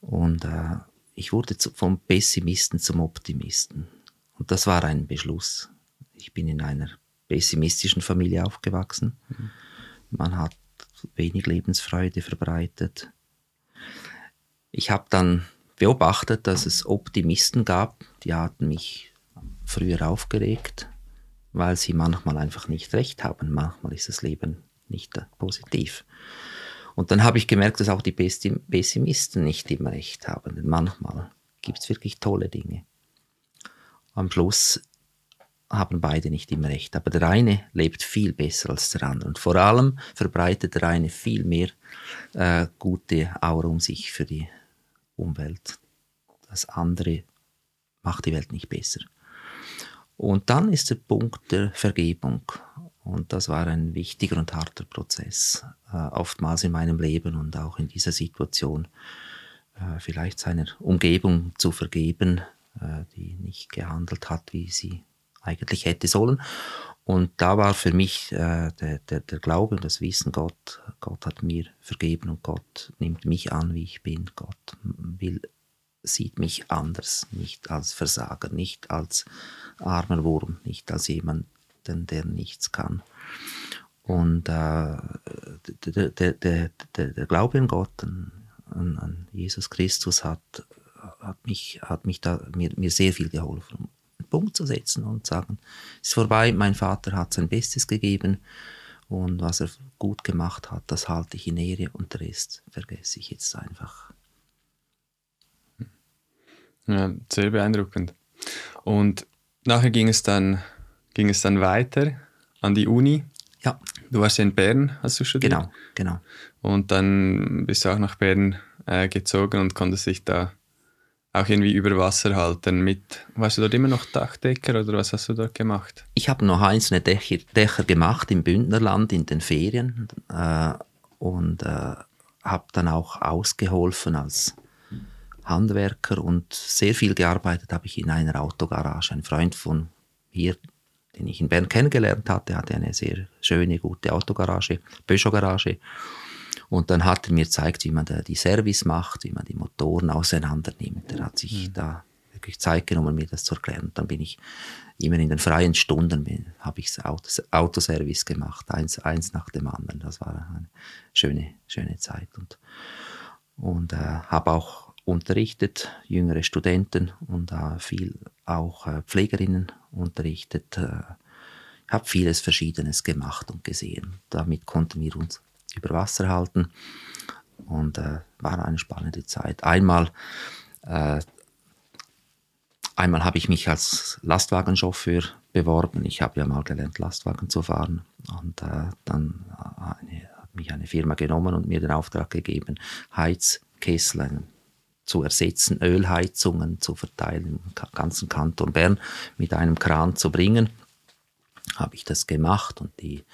Und äh, ich wurde zu, vom Pessimisten zum Optimisten. Und das war ein Beschluss. Ich bin in einer pessimistischen Familie aufgewachsen. Mhm. Man hat wenig Lebensfreude verbreitet. Ich habe dann beobachtet, dass es Optimisten gab, die hatten mich früher aufgeregt, weil sie manchmal einfach nicht recht haben. Manchmal ist das Leben nicht positiv. Und dann habe ich gemerkt, dass auch die Pessimisten nicht immer recht haben. Denn manchmal gibt es wirklich tolle Dinge. Am Schluss haben beide nicht immer recht. Aber der eine lebt viel besser als der andere. Und vor allem verbreitet der eine viel mehr äh, gute Aura um sich für die Umwelt. Das andere macht die Welt nicht besser. Und dann ist der Punkt der Vergebung. Und das war ein wichtiger und harter Prozess, äh, oftmals in meinem Leben und auch in dieser Situation, äh, vielleicht seiner Umgebung zu vergeben, äh, die nicht gehandelt hat, wie sie eigentlich hätte sollen. Und da war für mich äh, der, der, der Glaube und das Wissen, Gott, Gott hat mir vergeben und Gott nimmt mich an, wie ich bin. Gott will, sieht mich anders, nicht als Versager, nicht als armer Wurm, nicht als jemanden, der nichts kann. Und äh, der, der, der, der, Glaube an Gott, an, an Jesus Christus hat, hat mich, hat mich da, mir, mir sehr viel geholfen. Punkt zu setzen und sagen, es ist vorbei, mein Vater hat sein Bestes gegeben und was er gut gemacht hat, das halte ich in Ehre und der Rest vergesse ich jetzt einfach. Ja, sehr beeindruckend. Und nachher ging es dann, ging es dann weiter an die Uni. Ja. Du warst ja in Bern, hast du studiert? Genau, genau. Und dann bist du auch nach Bern äh, gezogen und konntest dich da auch irgendwie über Wasser halten mit, warst du dort immer noch Dachdecker oder was hast du dort gemacht? Ich habe noch einzelne Dächer, Dächer, gemacht im Bündnerland in den Ferien äh, und äh, habe dann auch ausgeholfen als Handwerker und sehr viel gearbeitet habe ich in einer Autogarage. Ein Freund von mir, den ich in Bern kennengelernt hatte, hatte eine sehr schöne, gute Autogarage, Peugeot-Garage. Und dann hat er mir gezeigt, wie man da die Service macht, wie man die Motoren auseinander nimmt. Er hat sich mhm. da wirklich Zeit genommen, mir das zu erklären. Und dann bin ich immer in den freien Stunden, habe ich Autos, Autoservice gemacht, eins, eins nach dem anderen. Das war eine schöne, schöne Zeit. Und, und äh, habe auch unterrichtet, jüngere Studenten und äh, viel auch äh, Pflegerinnen unterrichtet. Äh, habe vieles Verschiedenes gemacht und gesehen. Damit konnten wir uns über Wasser halten. Und äh, war eine spannende Zeit. Einmal, äh, einmal habe ich mich als Lastwagenchauffeur beworben. Ich habe ja mal gelernt, Lastwagen zu fahren. Und äh, dann eine, hat mich eine Firma genommen und mir den Auftrag gegeben, Heizkessel zu ersetzen, Ölheizungen zu verteilen im ganzen Kanton Bern mit einem Kran zu bringen. Habe ich das gemacht und die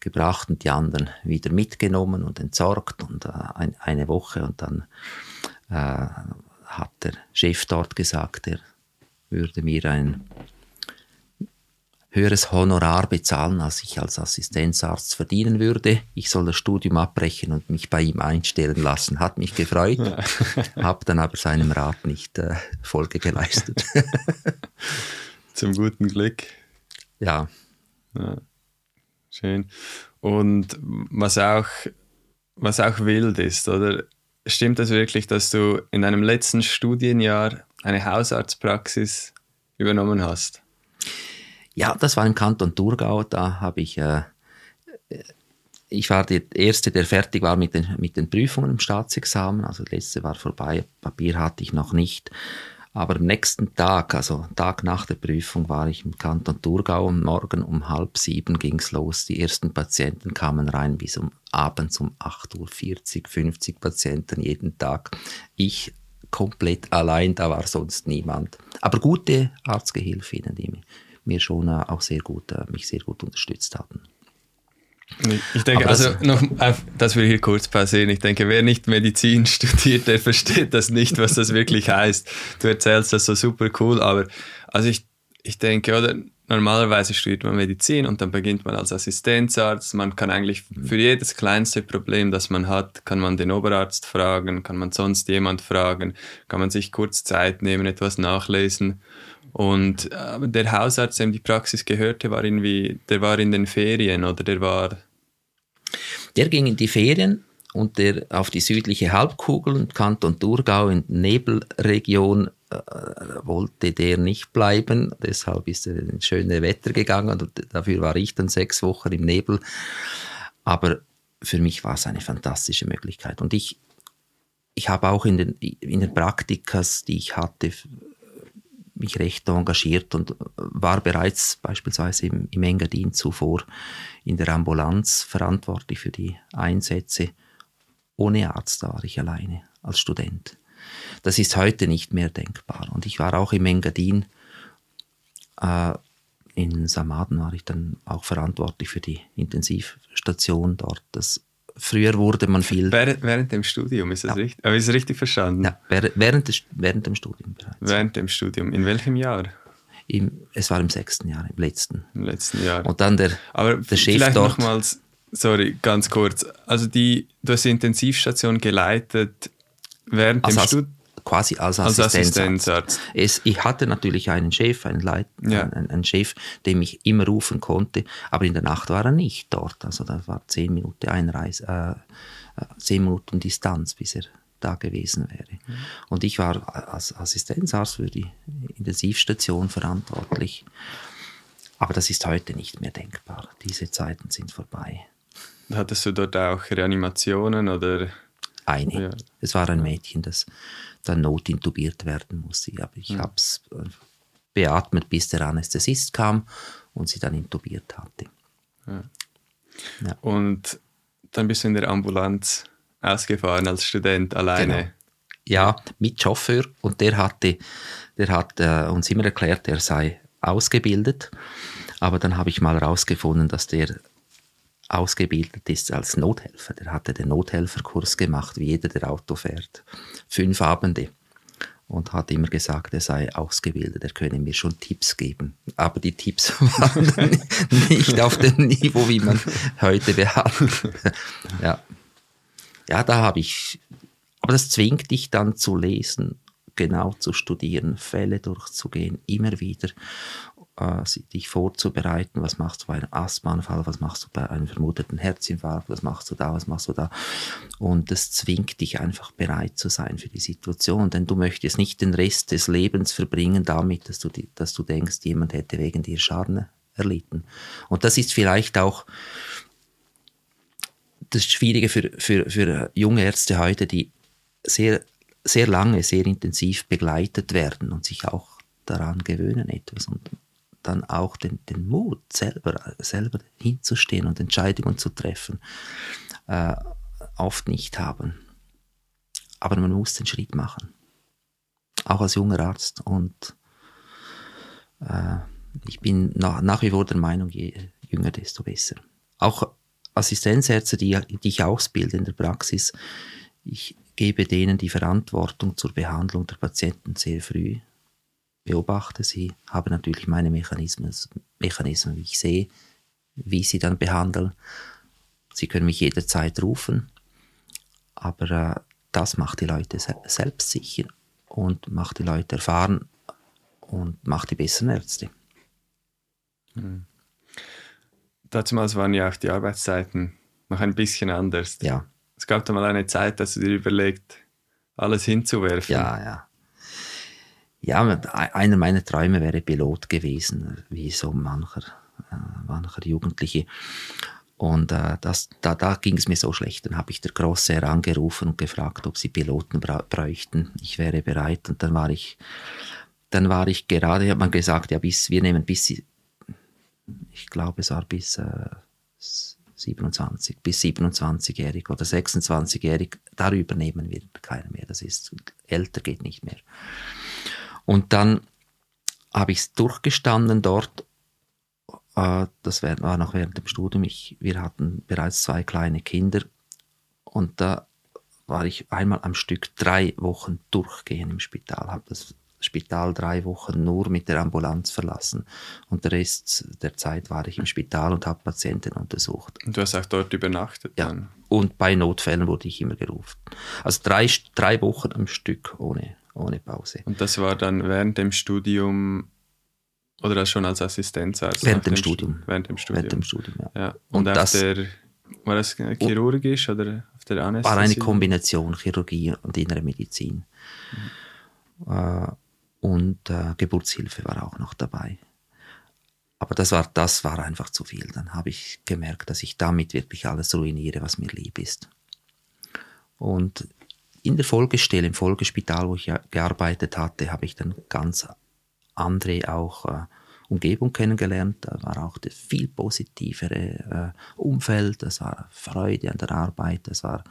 gebracht und die anderen wieder mitgenommen und entsorgt und äh, ein, eine Woche und dann äh, hat der Chef dort gesagt, er würde mir ein höheres Honorar bezahlen, als ich als Assistenzarzt verdienen würde. Ich soll das Studium abbrechen und mich bei ihm einstellen lassen. Hat mich gefreut, [LAUGHS] habe dann aber seinem Rat nicht äh, Folge geleistet. [LAUGHS] Zum guten Glück. Ja. ja. Schön. Und was auch, was auch wild ist, oder? Stimmt das wirklich, dass du in deinem letzten Studienjahr eine Hausarztpraxis übernommen hast? Ja, das war im Kanton Thurgau. Da habe ich, äh, ich war der Erste, der fertig war mit den, mit den Prüfungen im Staatsexamen. Also das letzte war vorbei, Papier hatte ich noch nicht. Aber am nächsten Tag, also Tag nach der Prüfung, war ich im Kanton Thurgau und morgen um halb sieben ging es los. Die ersten Patienten kamen rein bis um abends um 8.40 Uhr, 50 Patienten jeden Tag. Ich komplett allein, da war sonst niemand. Aber gute Arztgehilfinnen, die mir schon auch sehr gut, äh, mich sehr gut unterstützt hatten. Ich denke, das, also noch, das will ich hier kurz pausieren. Ich denke, wer nicht Medizin [LAUGHS] studiert, der versteht das nicht, was das wirklich heißt. Du erzählst das so super cool, aber also ich, ich denke, oder normalerweise studiert man Medizin und dann beginnt man als Assistenzarzt. Man kann eigentlich für jedes kleinste Problem, das man hat, kann man den Oberarzt fragen, kann man sonst jemand fragen, kann man sich kurz Zeit nehmen, etwas nachlesen. Und äh, der Hausarzt, dem die Praxis gehörte, war irgendwie, der war in den Ferien oder der war. Der ging in die Ferien und der auf die südliche Halbkugel, Kanton Thurgau in Nebelregion, äh, wollte der nicht bleiben. Deshalb ist er ins schöne Wetter gegangen und dafür war ich dann sechs Wochen im Nebel. Aber für mich war es eine fantastische Möglichkeit. Und ich, ich habe auch in den, in den Praktikas, die ich hatte, mich recht engagiert und war bereits beispielsweise im, im Engadin zuvor in der Ambulanz verantwortlich für die Einsätze. Ohne Arzt, war ich alleine als Student. Das ist heute nicht mehr denkbar. Und ich war auch im Engadin, äh, in Samaden war ich dann auch verantwortlich für die Intensivstation dort. Das Früher wurde man viel. Während, während dem Studium, ist das ja. richtig? Aber ist richtig verstanden? Ja, während, des, während dem Studium bereits. Während dem Studium. In welchem Jahr? Im, es war im sechsten Jahr, im letzten. Im letzten Jahr. Und dann der, Aber der Chef vielleicht dort. nochmals, sorry, ganz kurz. Also die, du hast die Intensivstation geleitet während also dem Studium quasi als, als Assistenzarzt. Es, ich hatte natürlich einen Chef, einen, Leit ja. einen, einen, Chef, den ich immer rufen konnte, aber in der Nacht war er nicht dort. Also da war zehn Minuten Einreise, äh, äh, zehn Minuten Distanz, bis er da gewesen wäre. Mhm. Und ich war als Assistenzarzt für die Intensivstation verantwortlich. Aber das ist heute nicht mehr denkbar. Diese Zeiten sind vorbei. Hattest du dort auch Reanimationen oder? Eine. Ja. Es war ein Mädchen, das dann notintubiert werden musste. Aber ich mhm. habe es äh, beatmet, bis der Anästhesist kam und sie dann intubiert hatte. Ja. Ja. Und dann bist du in der Ambulanz ausgefahren als Student alleine. Genau. Ja, mit Chauffeur und der hatte, der hat äh, uns immer erklärt, er sei ausgebildet. Aber dann habe ich mal herausgefunden, dass der ausgebildet ist als Nothelfer. Der hatte den Nothelferkurs gemacht, wie jeder, der Auto fährt. Fünf Abende. Und hat immer gesagt, er sei ausgebildet, er könne mir schon Tipps geben. Aber die Tipps [LAUGHS] waren nicht auf dem Niveau, wie man heute behandelt. ja. ja, da habe ich, aber das zwingt dich dann zu lesen, genau zu studieren, Fälle durchzugehen, immer wieder äh, dich vorzubereiten. Was machst du bei einem Asthmaanfall? Was machst du bei einem vermuteten Herzinfarkt? Was machst du da? Was machst du da? Und das zwingt dich einfach bereit zu sein für die Situation, denn du möchtest nicht den Rest des Lebens verbringen damit, dass du, dass du denkst, jemand hätte wegen dir Schaden erlitten. Und das ist vielleicht auch das Schwierige für, für, für junge Ärzte heute, die sehr, sehr lange, sehr intensiv begleitet werden und sich auch daran gewöhnen etwas. Und dann auch den, den Mut, selber, selber hinzustehen und Entscheidungen zu treffen, äh, oft nicht haben. Aber man muss den Schritt machen. Auch als junger Arzt. Und äh, ich bin nach, nach wie vor der Meinung, je jünger, desto besser. Auch Assistenzärzte, die, die ich ausbilde in der Praxis, ich gebe denen die Verantwortung zur Behandlung der Patienten sehr früh beobachte sie, habe natürlich meine Mechanismen, Mechanismen, wie ich sehe, wie sie dann behandeln. Sie können mich jederzeit rufen, aber äh, das macht die Leute se selbstsicher und macht die Leute erfahren und macht die besseren Ärzte. Mhm. Damals waren ja auch die Arbeitszeiten noch ein bisschen anders. Ja. Es gab da mal eine Zeit, dass du dir überlegt, alles hinzuwerfen. Ja, ja. Ja, einer meiner Träume wäre Pilot gewesen, wie so mancher, äh, mancher Jugendliche. Und äh, das, da, da ging es mir so schlecht. Dann habe ich der Grosse herangerufen und gefragt, ob sie Piloten bräuchten. Ich wäre bereit. Und dann war ich, dann war ich gerade, hat man gesagt, ja, bis, wir nehmen bis, ich glaube, es war bis äh, 27, bis 27-jährig oder 26-jährig. Darüber nehmen wir keinen mehr. Das ist, älter geht nicht mehr. Und dann habe ich es durchgestanden dort. Äh, das war noch während dem Studium. Ich, wir hatten bereits zwei kleine Kinder. Und da war ich einmal am Stück drei Wochen durchgehen im Spital. Habe das Spital drei Wochen nur mit der Ambulanz verlassen. Und der Rest der Zeit war ich im Spital und habe Patienten untersucht. Und du hast auch dort übernachtet? Ja. Dann. Und bei Notfällen wurde ich immer gerufen. Also drei, drei Wochen am Stück ohne, ohne Pause. Und das war dann während dem Studium oder das schon als Assistenzarzt? Während dem, dem Studium. Stu während dem Studium. Während dem Studium, ja. ja. Und, und das, der, war das chirurgisch oder auf der Anästhesie? War eine Kombination Chirurgie und innere Medizin. Mhm. Äh, und äh, Geburtshilfe war auch noch dabei. Aber das war, das war einfach zu viel. Dann habe ich gemerkt, dass ich damit wirklich alles ruiniere, was mir lieb ist. Und in der Folgestelle, im Folgespital, wo ich gearbeitet hatte, habe ich dann ganz andere auch äh, Umgebung kennengelernt. Da war auch das viel positivere äh, Umfeld, das war Freude an der Arbeit, das war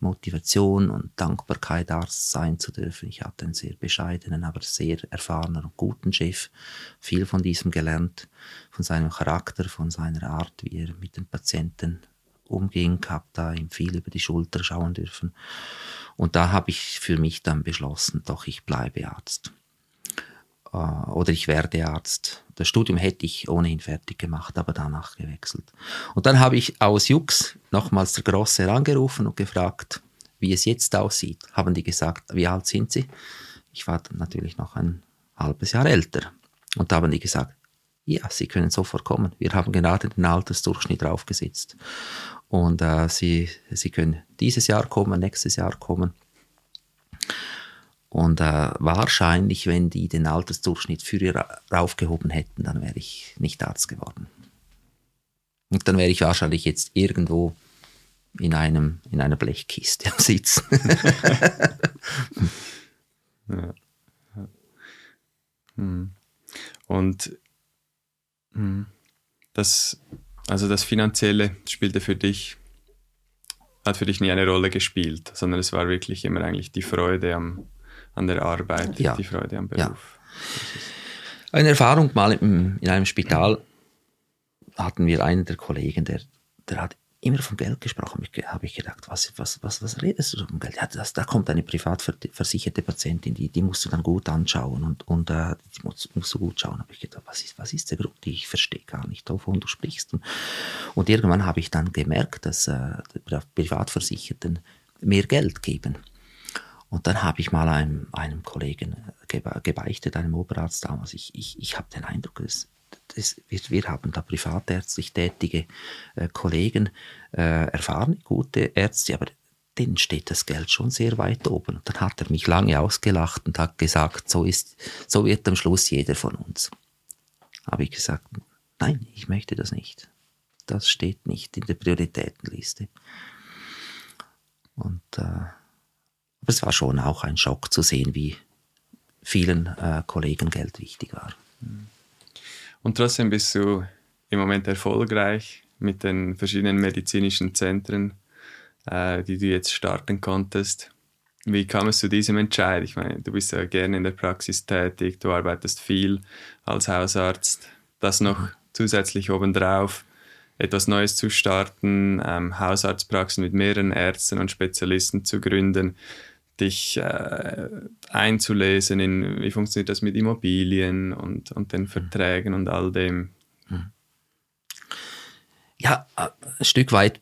Motivation und Dankbarkeit, Arzt sein zu dürfen. Ich hatte einen sehr bescheidenen, aber sehr erfahrenen und guten Chef. Viel von diesem gelernt, von seinem Charakter, von seiner Art, wie er mit den Patienten umging, habe da ihm viel über die Schulter schauen dürfen. Und da habe ich für mich dann beschlossen, doch ich bleibe Arzt. Äh, oder ich werde Arzt. Das Studium hätte ich ohnehin fertig gemacht, aber danach gewechselt. Und dann habe ich aus Jux nochmals der Grosse angerufen und gefragt, wie es jetzt aussieht. Haben die gesagt, wie alt sind Sie? Ich war natürlich noch ein halbes Jahr älter. Und da haben die gesagt, ja, Sie können sofort kommen. Wir haben gerade den Altersdurchschnitt draufgesetzt. Und äh, Sie, Sie können dieses Jahr kommen, nächstes Jahr kommen. Und äh, wahrscheinlich, wenn die den Altersdurchschnitt früher raufgehoben hätten, dann wäre ich nicht Arzt geworden. Und dann wäre ich wahrscheinlich jetzt irgendwo in, einem, in einer Blechkiste am Sitzen. [LAUGHS] ja. Hm. Und hm, das, also das Finanzielle spielte für dich, hat für dich nie eine Rolle gespielt, sondern es war wirklich immer eigentlich die Freude am, an der Arbeit, ja. die Freude am Beruf. Ja. Eine Erfahrung mal in einem Spital hatten wir einen der Kollegen, der, der hat immer von Geld gesprochen. Habe ich gedacht, was, was, was, was redest du vom Geld? Ja, das, da kommt eine privat versicherte Patientin, die, die musst du dann gut anschauen und, und äh, die musst, musst du gut schauen. Habe ich gedacht, was ist, was ist der Grund? Ich verstehe gar nicht, wovon du sprichst. Und, und irgendwann habe ich dann gemerkt, dass äh, Privatversicherten mehr Geld geben. Und dann habe ich mal einem, einem Kollegen gebeichtet, einem Oberarzt damals, ich, ich, ich habe den Eindruck, dass, das, wir, wir, haben da privatärztlich tätige äh, Kollegen, äh, erfahrene, gute Ärzte, aber denen steht das Geld schon sehr weit oben. Und dann hat er mich lange ausgelacht und hat gesagt, so, ist, so wird am Schluss jeder von uns. Habe ich gesagt, nein, ich möchte das nicht. Das steht nicht in der Prioritätenliste. Und äh, aber es war schon auch ein Schock zu sehen, wie vielen äh, Kollegen Geld wichtig war. Und trotzdem bist du im Moment erfolgreich mit den verschiedenen medizinischen Zentren, äh, die du jetzt starten konntest. Wie kam es zu diesem Entscheid? Ich meine, du bist ja gerne in der Praxis tätig, du arbeitest viel als Hausarzt. Das noch zusätzlich obendrauf, etwas Neues zu starten, ähm, Hausarztpraxen mit mehreren Ärzten und Spezialisten zu gründen dich äh, einzulesen in, wie funktioniert das mit Immobilien und, und den Verträgen und all dem. Mhm. Ja, äh, ein Stück weit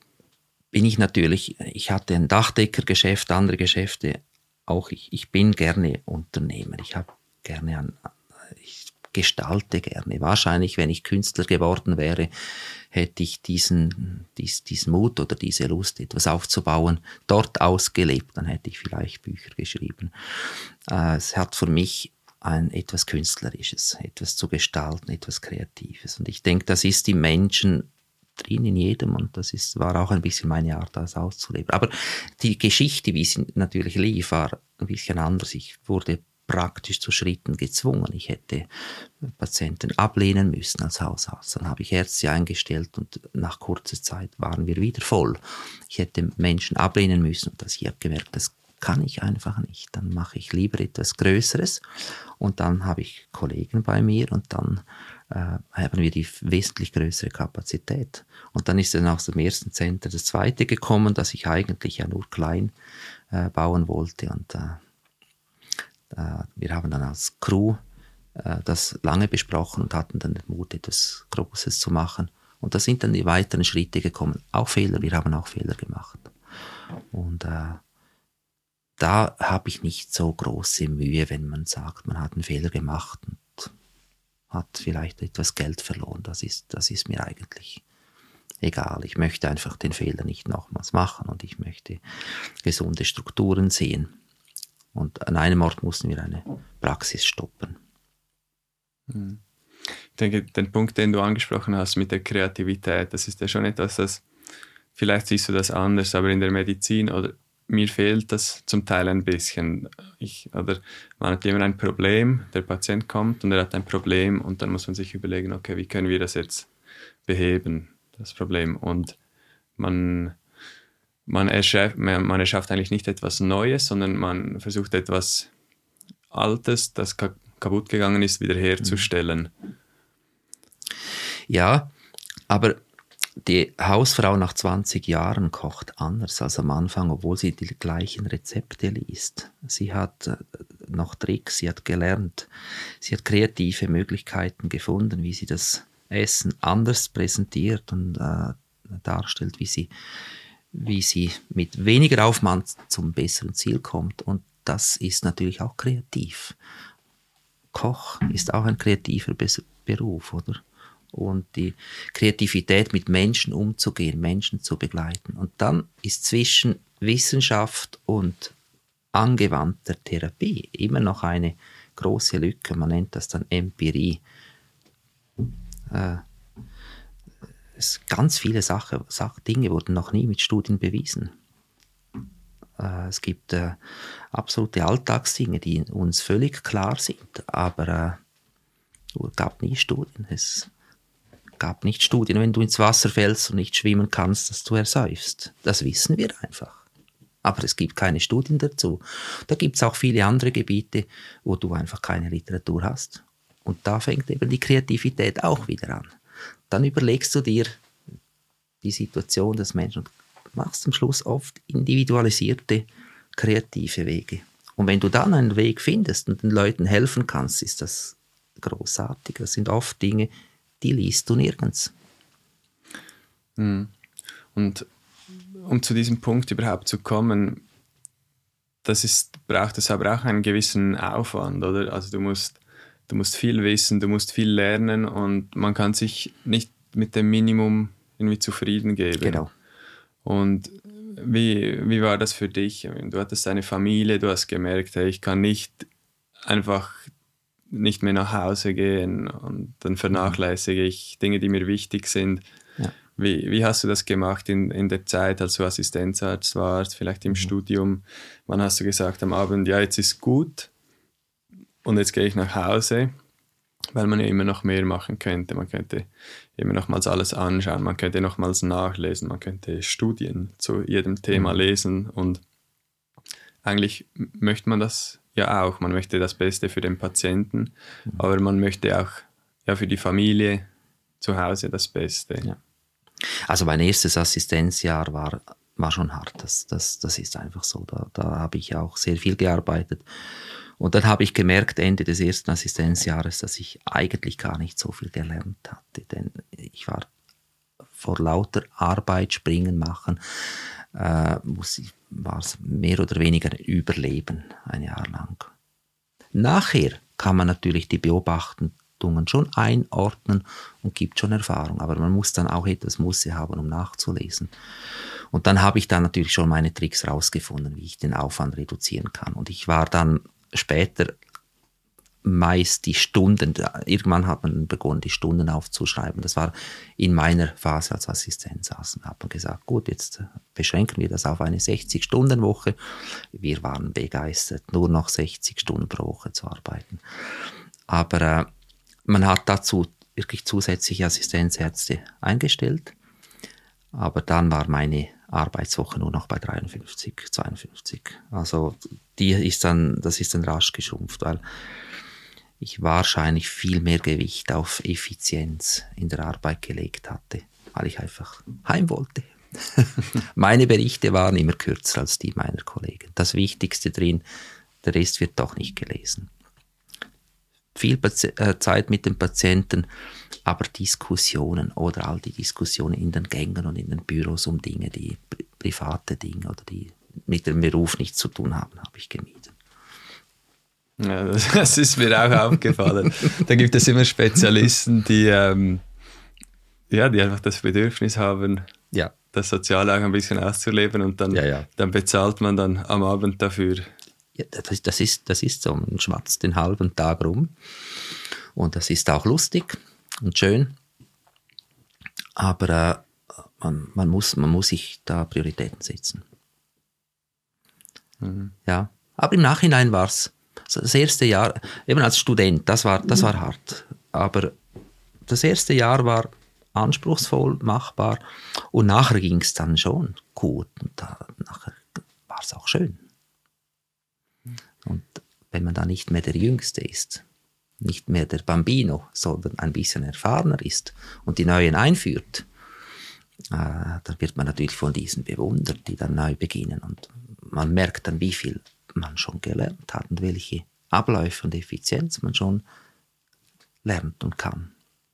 bin ich natürlich, ich hatte ein Dachdeckergeschäft, andere Geschäfte, auch ich, ich bin gerne Unternehmer. Ich habe gerne an, gestalte gerne. Wahrscheinlich, wenn ich Künstler geworden wäre, hätte ich diesen, dies, diesen Mut oder diese Lust, etwas aufzubauen, dort ausgelebt. Dann hätte ich vielleicht Bücher geschrieben. Äh, es hat für mich ein etwas Künstlerisches, etwas zu gestalten, etwas Kreatives. Und ich denke, das ist die Menschen drin in jedem und das ist, war auch ein bisschen meine Art, das auszuleben. Aber die Geschichte, wie sie natürlich lief, war ein bisschen anders. Ich wurde praktisch zu Schritten gezwungen. Ich hätte Patienten ablehnen müssen als Hausarzt. Dann habe ich Ärzte eingestellt und nach kurzer Zeit waren wir wieder voll. Ich hätte Menschen ablehnen müssen und das, ich habe gemerkt, das kann ich einfach nicht. Dann mache ich lieber etwas Größeres und dann habe ich Kollegen bei mir und dann äh, haben wir die wesentlich größere Kapazität. Und dann ist dann aus dem ersten Center das zweite gekommen, das ich eigentlich ja nur klein äh, bauen wollte. Und äh, wir haben dann als Crew äh, das lange besprochen und hatten dann den Mut, etwas Großes zu machen. Und da sind dann die weiteren Schritte gekommen. Auch Fehler, wir haben auch Fehler gemacht. Und äh, da habe ich nicht so große Mühe, wenn man sagt, man hat einen Fehler gemacht und hat vielleicht etwas Geld verloren. Das ist, das ist mir eigentlich egal. Ich möchte einfach den Fehler nicht nochmals machen und ich möchte gesunde Strukturen sehen. Und an einem Ort mussten wir eine Praxis stoppen. Hm. Ich denke, den Punkt, den du angesprochen hast mit der Kreativität, das ist ja schon etwas, das vielleicht siehst du das anders, aber in der Medizin oder mir fehlt das zum Teil ein bisschen. Ich, oder man hat immer ein Problem, der Patient kommt und er hat ein Problem und dann muss man sich überlegen, okay, wie können wir das jetzt beheben, das Problem. Und man, man, erschafft, man erschafft eigentlich nicht etwas Neues, sondern man versucht etwas Altes, das kaputt gegangen ist, wiederherzustellen. Ja, aber die Hausfrau nach 20 Jahren kocht anders als am Anfang, obwohl sie die gleichen Rezepte liest. Sie hat äh, noch Tricks, sie hat gelernt, sie hat kreative Möglichkeiten gefunden, wie sie das Essen anders präsentiert und äh, darstellt, wie sie, wie sie mit weniger Aufwand zum besseren Ziel kommt. Und das ist natürlich auch kreativ. Koch ist auch ein kreativer Beruf, oder? und die Kreativität mit Menschen umzugehen, Menschen zu begleiten. Und dann ist zwischen Wissenschaft und angewandter Therapie immer noch eine große Lücke. Man nennt das dann Empirie. Äh, es, ganz viele Sache, Sache, Dinge wurden noch nie mit Studien bewiesen. Äh, es gibt äh, absolute Alltagsdinge, die uns völlig klar sind, aber es äh, gab nie Studien. Es, gab nicht Studien, wenn du ins Wasser fällst und nicht schwimmen kannst, dass du ersäufst. Das wissen wir einfach. Aber es gibt keine Studien dazu. Da gibt es auch viele andere Gebiete, wo du einfach keine Literatur hast. Und da fängt eben die Kreativität auch wieder an. Dann überlegst du dir die Situation des Menschen und machst am Schluss oft individualisierte, kreative Wege. Und wenn du dann einen Weg findest und den Leuten helfen kannst, ist das großartig. Das sind oft Dinge, die liest du nirgends. Hm. Und um zu diesem Punkt überhaupt zu kommen, das ist, braucht es aber auch einen gewissen Aufwand, oder? Also du musst, du musst viel wissen, du musst viel lernen und man kann sich nicht mit dem Minimum irgendwie zufrieden geben. Genau. Und wie, wie war das für dich? Du hattest eine Familie, du hast gemerkt, hey, ich kann nicht einfach nicht mehr nach Hause gehen und dann vernachlässige ich Dinge, die mir wichtig sind. Ja. Wie, wie hast du das gemacht in, in der Zeit, als du Assistenzarzt warst, vielleicht im mhm. Studium? Wann hast du gesagt am Abend, ja, jetzt ist gut und jetzt gehe ich nach Hause? Weil man ja immer noch mehr machen könnte. Man könnte immer nochmals alles anschauen, man könnte nochmals nachlesen, man könnte Studien zu jedem Thema mhm. lesen und eigentlich möchte man das ja auch. Man möchte das Beste für den Patienten, mhm. aber man möchte auch ja, für die Familie zu Hause das Beste. Ja. Also mein erstes Assistenzjahr war war schon hart. Das, das, das ist einfach so. Da, da habe ich auch sehr viel gearbeitet. Und dann habe ich gemerkt, Ende des ersten Assistenzjahres, dass ich eigentlich gar nicht so viel gelernt hatte. Denn ich war vor lauter Arbeit, Springen machen, äh, war es mehr oder weniger Überleben ein Jahr lang. Nachher kann man natürlich die Beobachtungen schon einordnen und gibt schon Erfahrung, aber man muss dann auch etwas Musse haben, um nachzulesen. Und dann habe ich dann natürlich schon meine Tricks rausgefunden, wie ich den Aufwand reduzieren kann. Und ich war dann später meist die Stunden, irgendwann hat man begonnen, die Stunden aufzuschreiben. Das war in meiner Phase als Assistenz. Und hat man gesagt, gut, jetzt beschränken wir das auf eine 60-Stunden-Woche. Wir waren begeistert, nur noch 60 Stunden pro Woche zu arbeiten. Aber äh, man hat dazu wirklich zusätzliche Assistenzärzte eingestellt. Aber dann war meine Arbeitswoche nur noch bei 53, 52. Also die ist dann, das ist dann rasch geschrumpft, weil ich wahrscheinlich viel mehr Gewicht auf Effizienz in der Arbeit gelegt hatte, weil ich einfach heim wollte. [LAUGHS] Meine Berichte waren immer kürzer als die meiner Kollegen. Das Wichtigste drin, der Rest wird doch nicht gelesen. Viel äh, Zeit mit den Patienten, aber Diskussionen oder all die Diskussionen in den Gängen und in den Büros um Dinge, die private Dinge oder die mit dem Beruf nichts zu tun haben, habe ich gemieden. Ja, [LAUGHS] das, ist mir auch aufgefallen. Da gibt es immer Spezialisten, die, ähm, ja, die einfach das Bedürfnis haben, ja. das Soziale auch ein bisschen auszuleben und dann, ja, dann bezahlt man dann am Abend dafür. Das, das, ist, das ist so, man schwatzt den halben Tag rum und das ist auch lustig und schön, aber äh, man, man, muss, man muss sich da Prioritäten setzen. Mhm. Ja, aber im Nachhinein war es das erste Jahr, eben als Student, das war, das war hart. Aber das erste Jahr war anspruchsvoll, machbar und nachher ging es dann schon gut und da, nachher war es auch schön. Und wenn man da nicht mehr der Jüngste ist, nicht mehr der Bambino, sondern ein bisschen erfahrener ist und die Neuen einführt, äh, dann wird man natürlich von diesen bewundert, die dann neu beginnen und man merkt dann, wie viel man schon gelernt hat und welche Abläufe und Effizienz man schon lernt und kann.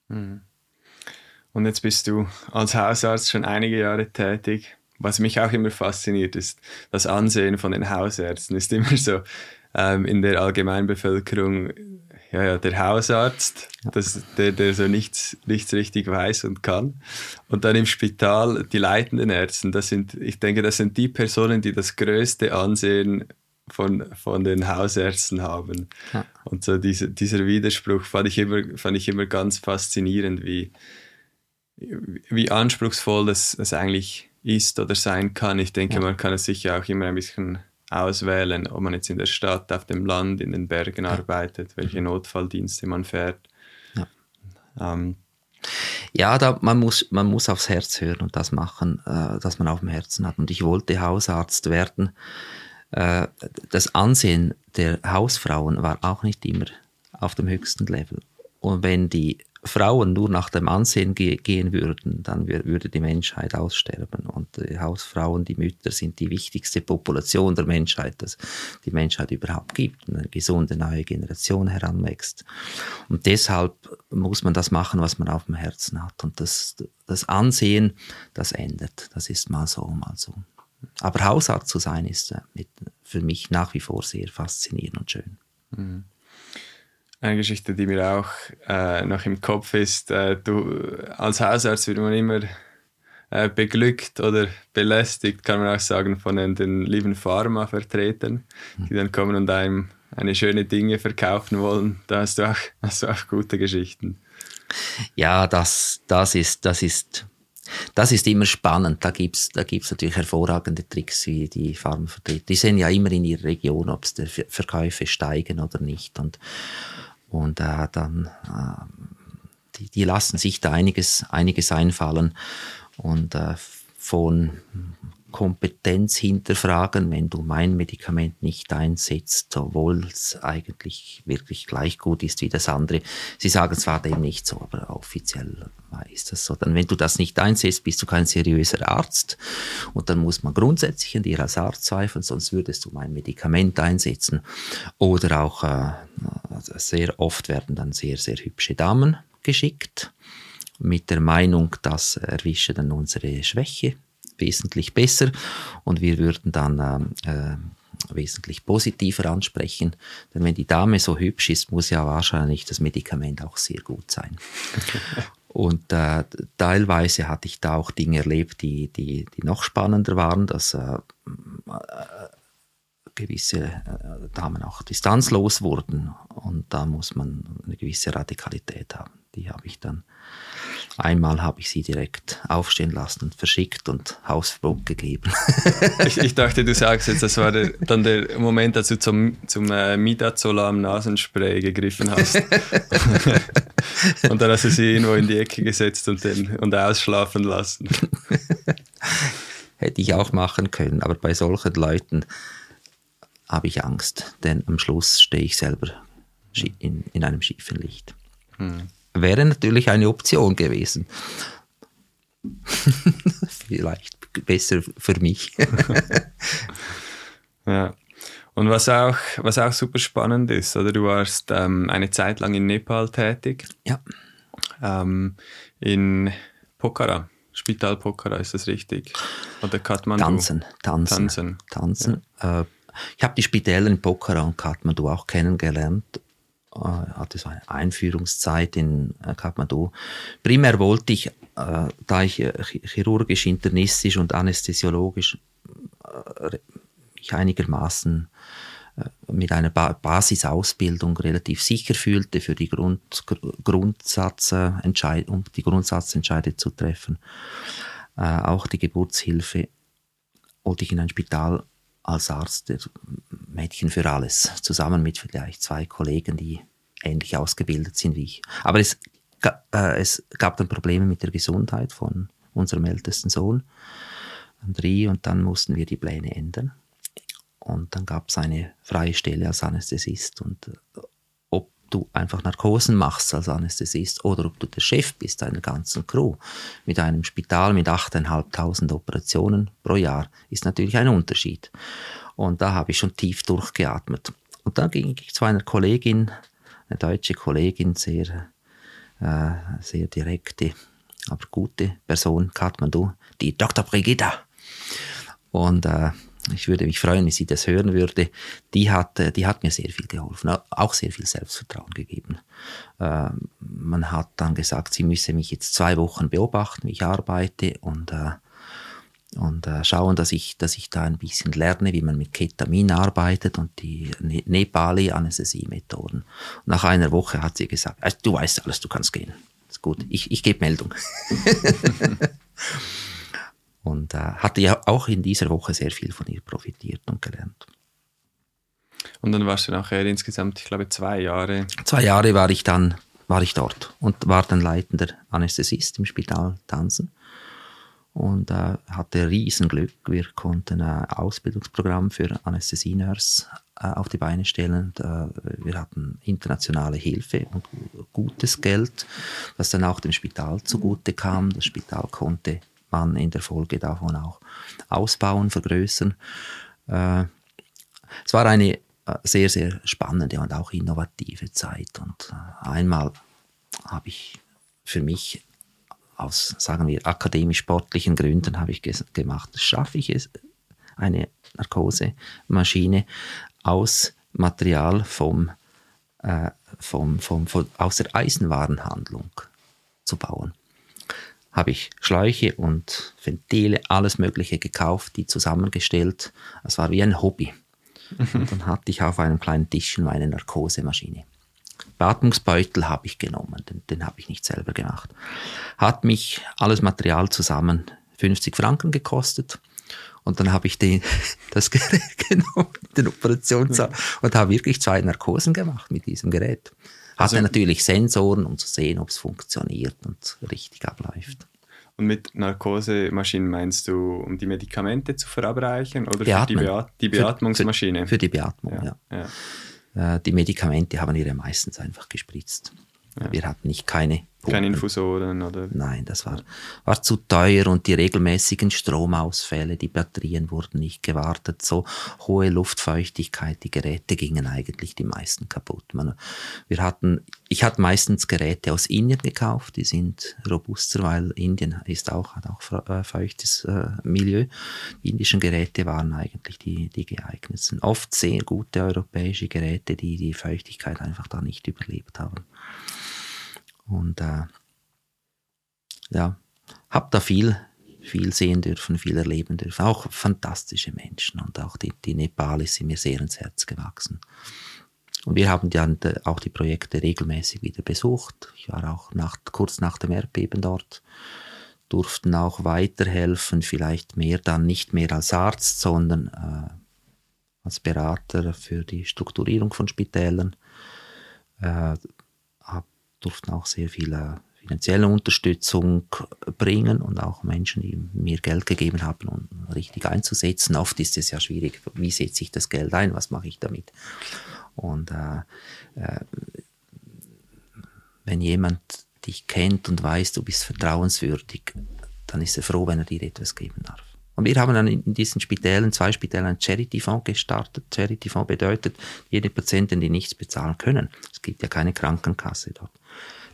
Mhm. Und jetzt bist du als Hausarzt schon einige Jahre tätig. Was mich auch immer fasziniert, ist das Ansehen von den Hausärzten. Ist immer so ähm, in der Allgemeinbevölkerung ja, ja, der Hausarzt, das, der, der so nichts, nichts richtig weiß und kann. Und dann im Spital die leitenden Ärzte. Das sind, ich denke, das sind die Personen, die das größte Ansehen von, von den Hausärzten haben. Ja. Und so diese, dieser Widerspruch fand ich, immer, fand ich immer ganz faszinierend, wie, wie anspruchsvoll das, das eigentlich ist oder sein kann. Ich denke, ja. man kann es sicher auch immer ein bisschen auswählen, ob man jetzt in der Stadt, auf dem Land, in den Bergen ja. arbeitet, welche Notfalldienste man fährt. Ja, ähm, ja da, man, muss, man muss aufs Herz hören und das machen, äh, das man auf dem Herzen hat. Und ich wollte Hausarzt werden äh, das Ansehen der Hausfrauen war auch nicht immer auf dem höchsten Level. Und wenn die Frauen nur nach dem Ansehen ge gehen würden, dann würde die Menschheit aussterben. Und die Hausfrauen, die Mütter sind die wichtigste Population der Menschheit, dass die Menschheit überhaupt gibt, eine gesunde neue Generation heranwächst. Und deshalb muss man das machen, was man auf dem Herzen hat. Und das, das Ansehen, das ändert. Das ist mal so, mal so. Aber Hausarzt zu sein, ist äh, für mich nach wie vor sehr faszinierend und schön. Mhm. Eine Geschichte, die mir auch äh, noch im Kopf ist, äh, du, als Hausarzt wird man immer äh, beglückt oder belästigt, kann man auch sagen, von den, den lieben Pharmavertretern, die dann kommen und einem eine schöne Dinge verkaufen wollen. Da hast du auch, [LAUGHS] hast du auch gute Geschichten. Ja, das, das, ist, das ist das ist immer spannend. Da gibt es da gibt's natürlich hervorragende Tricks, wie die Farmvertreter. Die sehen ja immer in ihrer Region, ob die Verkäufe steigen oder nicht. Und, und äh, dann, äh, die, die, lassen sich da einiges, einiges einfallen. Und äh, von Kompetenz hinterfragen, wenn du mein Medikament nicht einsetzt, obwohl es eigentlich wirklich gleich gut ist wie das andere. Sie sagen zwar dem nicht so, aber offiziell ist das so. Dann, wenn du das nicht einsetzt, bist du kein seriöser Arzt und dann muss man grundsätzlich an dir als Arzt zweifeln, sonst würdest du mein Medikament einsetzen. Oder auch äh, sehr oft werden dann sehr, sehr hübsche Damen geschickt mit der Meinung, das erwische dann unsere Schwäche wesentlich besser und wir würden dann äh, äh, wesentlich positiver ansprechen. Denn wenn die Dame so hübsch ist, muss ja wahrscheinlich das Medikament auch sehr gut sein. [LAUGHS] Und äh, teilweise hatte ich da auch Dinge erlebt, die, die, die noch spannender waren, dass äh, äh gewisse äh, Damen auch distanzlos wurden. Und da muss man eine gewisse Radikalität haben. Die habe ich dann Einmal habe ich sie direkt aufstehen lassen und verschickt und Hausverbot gegeben. [LAUGHS] ich, ich, dachte, du sagst jetzt, das war der, dann der Moment, als du zum, zum äh, Midazolam Nasenspray gegriffen hast. [LAUGHS] und dann hast du sie irgendwo in die Ecke gesetzt und, den, und ausschlafen lassen. [LAUGHS] Hätte ich auch machen können, aber bei solchen Leuten habe ich Angst, denn am Schluss stehe ich selber in, in einem schiefen Licht. Hm wäre natürlich eine Option gewesen. [LAUGHS] Vielleicht besser für mich. [LAUGHS] ja. Und was auch, was auch super spannend ist, oder du warst ähm, eine Zeit lang in Nepal tätig. Ja. Ähm, in Pokhara, Spital Pokhara, ist das richtig? Oder Kathmandu? Tanzen, tanzen. Tanzen. tanzen. Ja. Äh, ich habe die Spitäler in Pokhara und Kathmandu auch kennengelernt hatte so eine Einführungszeit in äh, Kathmandu. Primär wollte ich, äh, da ich chirurgisch, internistisch und anästhesiologisch ich einigermaßen mit einer Basisausbildung relativ sicher fühlte, für die Grund, Grundsatzentscheid, um die Grundsatzentscheide zu treffen. auch die Geburtshilfe wollte ich in ein Spital als Arzt der Mädchen für alles, zusammen mit vielleicht zwei Kollegen, die ähnlich ausgebildet sind wie ich. Aber es, äh, es gab dann Probleme mit der Gesundheit von unserem ältesten Sohn, André, und dann mussten wir die Pläne ändern. Und dann gab es eine freie Stelle als Anästhesist und du einfach Narkosen machst als Anästhesist oder ob du der Chef bist einer ganzen Crew mit einem Spital mit 8.500 Operationen pro Jahr, ist natürlich ein Unterschied. Und da habe ich schon tief durchgeatmet. Und dann ging ich zu einer Kollegin, eine deutsche Kollegin, sehr, äh, sehr direkte, aber gute Person, Kathmandu, die Dr. Brigitta. Und äh, ich würde mich freuen, wenn sie das hören würde, die hat, äh, die hat mir sehr viel geholfen, auch sehr viel Selbstvertrauen gegeben. Äh, man hat dann gesagt, sie müsse mich jetzt zwei Wochen beobachten, wie ich arbeite und, äh, und schauen, dass ich, dass ich da ein bisschen lerne, wie man mit Ketamin arbeitet und die ne-, Nepali-Anästhesie-Methoden. Nach einer Woche hat sie gesagt, du weißt alles, du kannst gehen. Ist gut, ich, ich gebe Meldung. [LAUGHS] Und äh, hatte ja auch in dieser Woche sehr viel von ihr profitiert und gelernt. Und dann warst du nachher insgesamt, ich glaube, zwei Jahre. Zwei Jahre war ich dann, war ich dort und war dann leitender Anästhesist im Spital Tanzen und äh, hatte Riesenglück. Wir konnten ein Ausbildungsprogramm für Anästhesienurse äh, auf die Beine stellen. Und, äh, wir hatten internationale Hilfe und gutes Geld, das dann auch dem Spital zugute kam. Das Spital konnte man in der Folge davon auch ausbauen, vergrößern. Äh, es war eine äh, sehr, sehr spannende und auch innovative Zeit. Und äh, einmal habe ich für mich aus, sagen wir, akademisch-sportlichen Gründen habe ich gemacht, schaffe ich es, eine Narkosemaschine aus Material vom, äh, vom, vom, vom, aus der Eisenwarenhandlung zu bauen habe ich Schläuche und Ventile, alles Mögliche gekauft, die zusammengestellt. Es war wie ein Hobby. Und dann hatte ich auf einem kleinen Tischchen meine Narkosemaschine. Beatmungsbeutel habe ich genommen, den, den habe ich nicht selber gemacht. Hat mich alles Material zusammen 50 Franken gekostet. Und dann habe ich den, [LAUGHS] das Gerät [LAUGHS] genommen, den Operationssaal, und habe wirklich zwei Narkosen gemacht mit diesem Gerät. Hatte also, natürlich Sensoren, um zu sehen, ob es funktioniert und richtig abläuft. Und mit Narkosemaschinen meinst du, um die Medikamente zu verabreichen oder Beatmen. für die, Beat die Beatmungsmaschine? Für, für, für die Beatmung, ja. ja. ja. Äh, die Medikamente haben wir ja meistens einfach gespritzt. Ja. Wir hatten nicht keine Pumpen. Keine Infusoren oder? Nein, das war, war zu teuer und die regelmäßigen Stromausfälle, die Batterien wurden nicht gewartet, so hohe Luftfeuchtigkeit, die Geräte gingen eigentlich die meisten kaputt. Man, wir hatten, ich hatte meistens Geräte aus Indien gekauft, die sind robuster, weil Indien ist auch, hat auch äh, feuchtes äh, Milieu. Die indischen Geräte waren eigentlich die, die geeignetsten. Oft sehr gute europäische Geräte, die die Feuchtigkeit einfach da nicht überlebt haben. Und äh, ja, habe da viel, viel sehen dürfen, viel erleben dürfen. Auch fantastische Menschen und auch die, die Nepalis sind mir sehr ins Herz gewachsen. Und wir haben dann auch die Projekte regelmäßig wieder besucht. Ich war auch nach, kurz nach dem Erdbeben dort, durften auch weiterhelfen, vielleicht mehr dann nicht mehr als Arzt, sondern äh, als Berater für die Strukturierung von Spitälern. Äh, durften auch sehr viel äh, finanzielle Unterstützung bringen und auch Menschen, die mir Geld gegeben haben, um richtig einzusetzen. Oft ist es ja schwierig, wie setze ich das Geld ein, was mache ich damit? Und äh, äh, wenn jemand dich kennt und weiß, du bist vertrauenswürdig, dann ist er froh, wenn er dir etwas geben darf. Und wir haben dann in diesen Spitälern, zwei Spitälern, einen Charity-Fonds gestartet. Charity-Fonds bedeutet, jede Patienten, die nichts bezahlen können, es gibt ja keine Krankenkasse dort,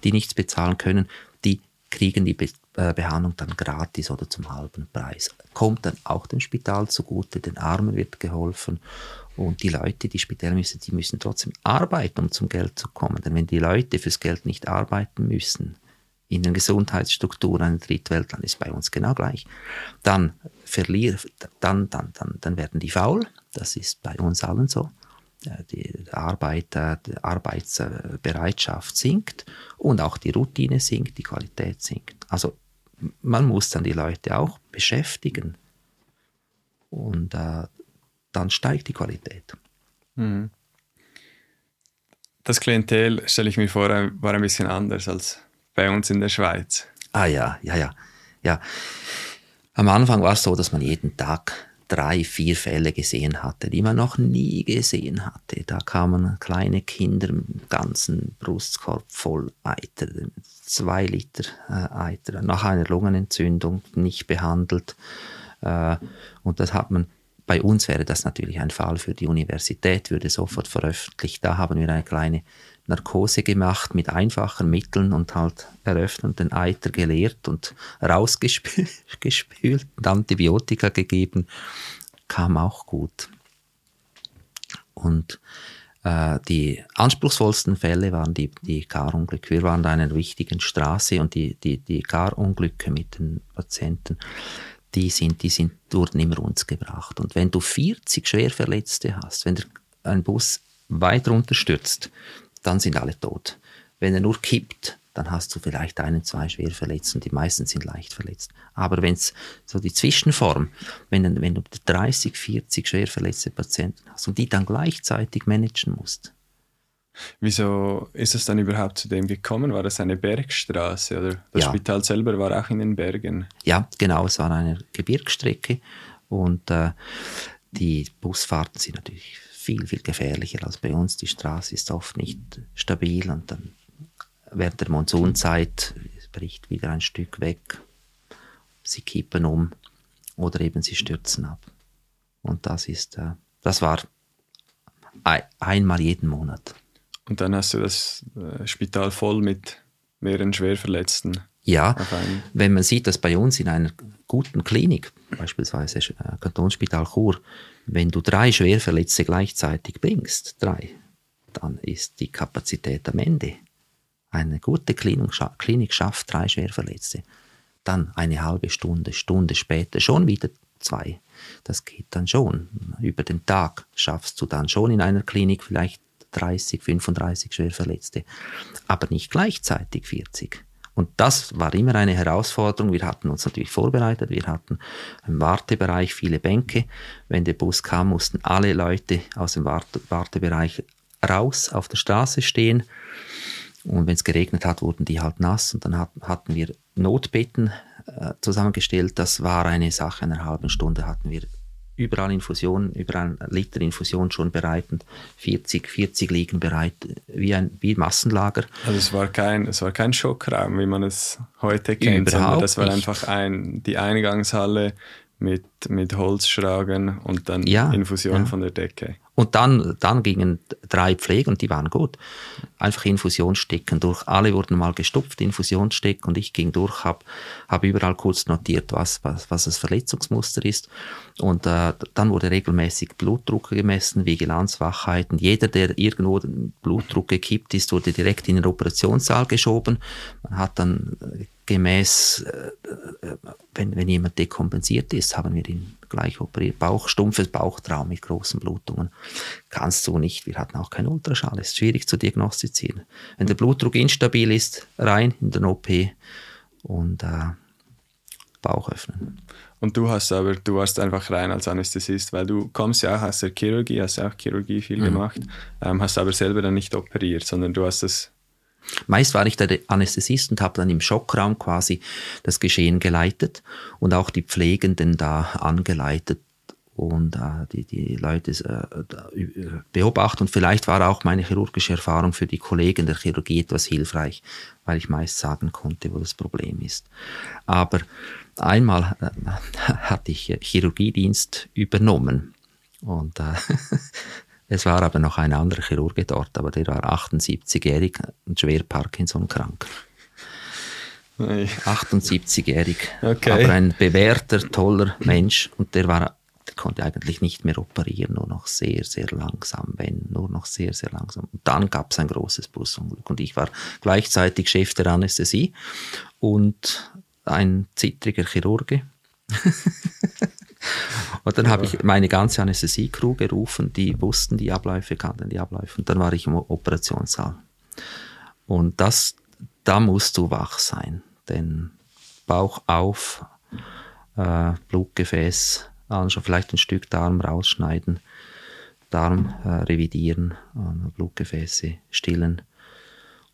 die nichts bezahlen können, die kriegen die Be äh, Behandlung dann gratis oder zum halben Preis. Kommt dann auch dem Spital zugute, den Armen wird geholfen und die Leute, die Spitäler müssen, die müssen trotzdem arbeiten, um zum Geld zu kommen. Denn wenn die Leute fürs Geld nicht arbeiten müssen, in den Gesundheitsstrukturen ein Drittweltland ist bei uns genau gleich, dann verlieren, dann, dann, dann, dann werden die faul. Das ist bei uns allen so. Äh, die Arbeit, die Arbeitsbereitschaft sinkt und auch die Routine sinkt, die Qualität sinkt. Also man muss dann die Leute auch beschäftigen und äh, dann steigt die Qualität. Mhm. Das Klientel, stelle ich mir vor, war ein bisschen anders als bei uns in der Schweiz. Ah ja, ja, ja. ja. Am Anfang war es so, dass man jeden Tag drei, vier Fälle gesehen hatte, die man noch nie gesehen hatte. Da kamen kleine Kinder mit dem ganzen Brustkorb voll Eiter, zwei Liter äh, Eiter, nach einer Lungenentzündung nicht behandelt. Äh, und das hat man bei uns wäre das natürlich ein Fall für die Universität, würde sofort veröffentlicht. Da haben wir eine kleine Narkose gemacht mit einfachen Mitteln und halt eröffnet den Eiter geleert und rausgespült und Antibiotika gegeben. Kam auch gut. Und äh, die anspruchsvollsten Fälle waren die, die Karunglücke. Wir waren da in einer wichtigen Straße und die, die, die Karunglücke mit den Patienten, die sind, die sind, wurden immer uns gebracht. Und wenn du 40 Schwerverletzte hast, wenn der, ein Bus weit runterstürzt, dann sind alle tot. Wenn er nur kippt, dann hast du vielleicht einen, zwei schwer verletzt und die meisten sind leicht verletzt. Aber wenn es so die Zwischenform, wenn, wenn du 30, 40 schwer verletzte Patienten hast und die dann gleichzeitig managen musst. Wieso ist es dann überhaupt zu dem gekommen? War das eine Bergstraße oder das ja. Spital selber war auch in den Bergen? Ja, genau, es war eine Gebirgsstrecke und äh, die Busfahrten sind natürlich viel, viel gefährlicher als bei uns. Die Straße ist oft nicht stabil und dann während der Monsunzeit bricht wieder ein Stück weg. Sie kippen um oder eben sie stürzen ab. Und das ist, äh, das war ein, einmal jeden Monat. Und dann hast du das äh, Spital voll mit mehreren Schwerverletzten. Ja, wenn man sieht, dass bei uns in einer guten Klinik, beispielsweise äh, Kantonsspital Chur, wenn du drei Schwerverletzte gleichzeitig bringst, drei, dann ist die Kapazität am Ende. Eine gute Klinik, schafft drei Schwerverletzte. Dann eine halbe Stunde, Stunde später schon wieder zwei. Das geht dann schon. Über den Tag schaffst du dann schon in einer Klinik vielleicht 30, 35 Schwerverletzte, aber nicht gleichzeitig 40. Und das war immer eine Herausforderung. Wir hatten uns natürlich vorbereitet. Wir hatten im Wartebereich viele Bänke. Wenn der Bus kam, mussten alle Leute aus dem Warte Wartebereich raus auf der Straße stehen. Und wenn es geregnet hat, wurden die halt nass. Und dann hatten wir Notbetten äh, zusammengestellt. Das war eine Sache einer halben Stunde hatten wir überall Infusionen, über ein Liter Infusion schon bereit und 40, 40 liegen bereit, wie ein wie Massenlager. Also es war kein, es war kein Schockraum, wie man es heute kennt, Überhaupt das war nicht. einfach ein, die Eingangshalle mit, mit Holzschragen und dann Ja, Infusion ja. von der Decke. Und dann, dann gingen drei Pflege und die waren gut. Einfach Infusionsstecken durch. Alle wurden mal gestopft, Infusionssteck und ich ging durch, habe hab überall kurz notiert, was, was, was das Verletzungsmuster ist. Und äh, dann wurde regelmäßig Blutdruck gemessen, Vigilanzwachheiten. Jeder, der irgendwo Blutdruck gekippt ist, wurde direkt in den Operationssaal geschoben. Man hat dann äh, gemäß, äh, äh, wenn, wenn jemand dekompensiert ist, haben wir ihn gleich operiert. Bauch, stumpfes Bauchtraum mit großen Blutungen. Kannst du nicht. Wir hatten auch keinen Ultraschall. Ist schwierig zu diagnostizieren. Wenn der Blutdruck instabil ist, rein in den OP und äh, Bauch öffnen. Und du hast aber, du warst einfach rein als Anästhesist, weil du kommst ja auch aus der Chirurgie, hast ja auch Chirurgie viel Mhm. gemacht, ähm, hast aber selber dann nicht operiert, sondern du hast das Meist war ich der Anästhesist und habe dann im Schockraum quasi das Geschehen geleitet und auch die Pflegenden da angeleitet und äh, die, die Leute äh, äh, beobachtet. Und vielleicht war auch meine chirurgische Erfahrung für die Kollegen der Chirurgie etwas hilfreich, weil ich meist sagen konnte, wo das Problem ist. Aber einmal äh, [LAUGHS] hatte ich Chirurgiedienst übernommen und äh, [LAUGHS] es war aber noch ein anderer Chirurge dort, aber der war 78-jährig und schwer Parkinson krank. 78-jährig, Okay. aber ein bewährter, toller Mensch und der war der konnte eigentlich nicht mehr operieren, nur noch sehr, sehr langsam, wenn, nur noch sehr, sehr langsam. Und dann gab es ein großes Busunglück und ich war gleichzeitig Chef der Anästhesie und ein zittriger Chirurge. [LAUGHS] und dann habe ich meine ganze Anästhesie-Crew gerufen, die wussten die Abläufe, kannten die Abläufe. Und dann war ich im Operationssaal. Und das, da musst du wach sein, denn Bauch auf, äh, Blutgefäß anschauen, vielleicht ein Stück Darm rausschneiden, Darm äh, revidieren, äh, Blutgefäße stillen.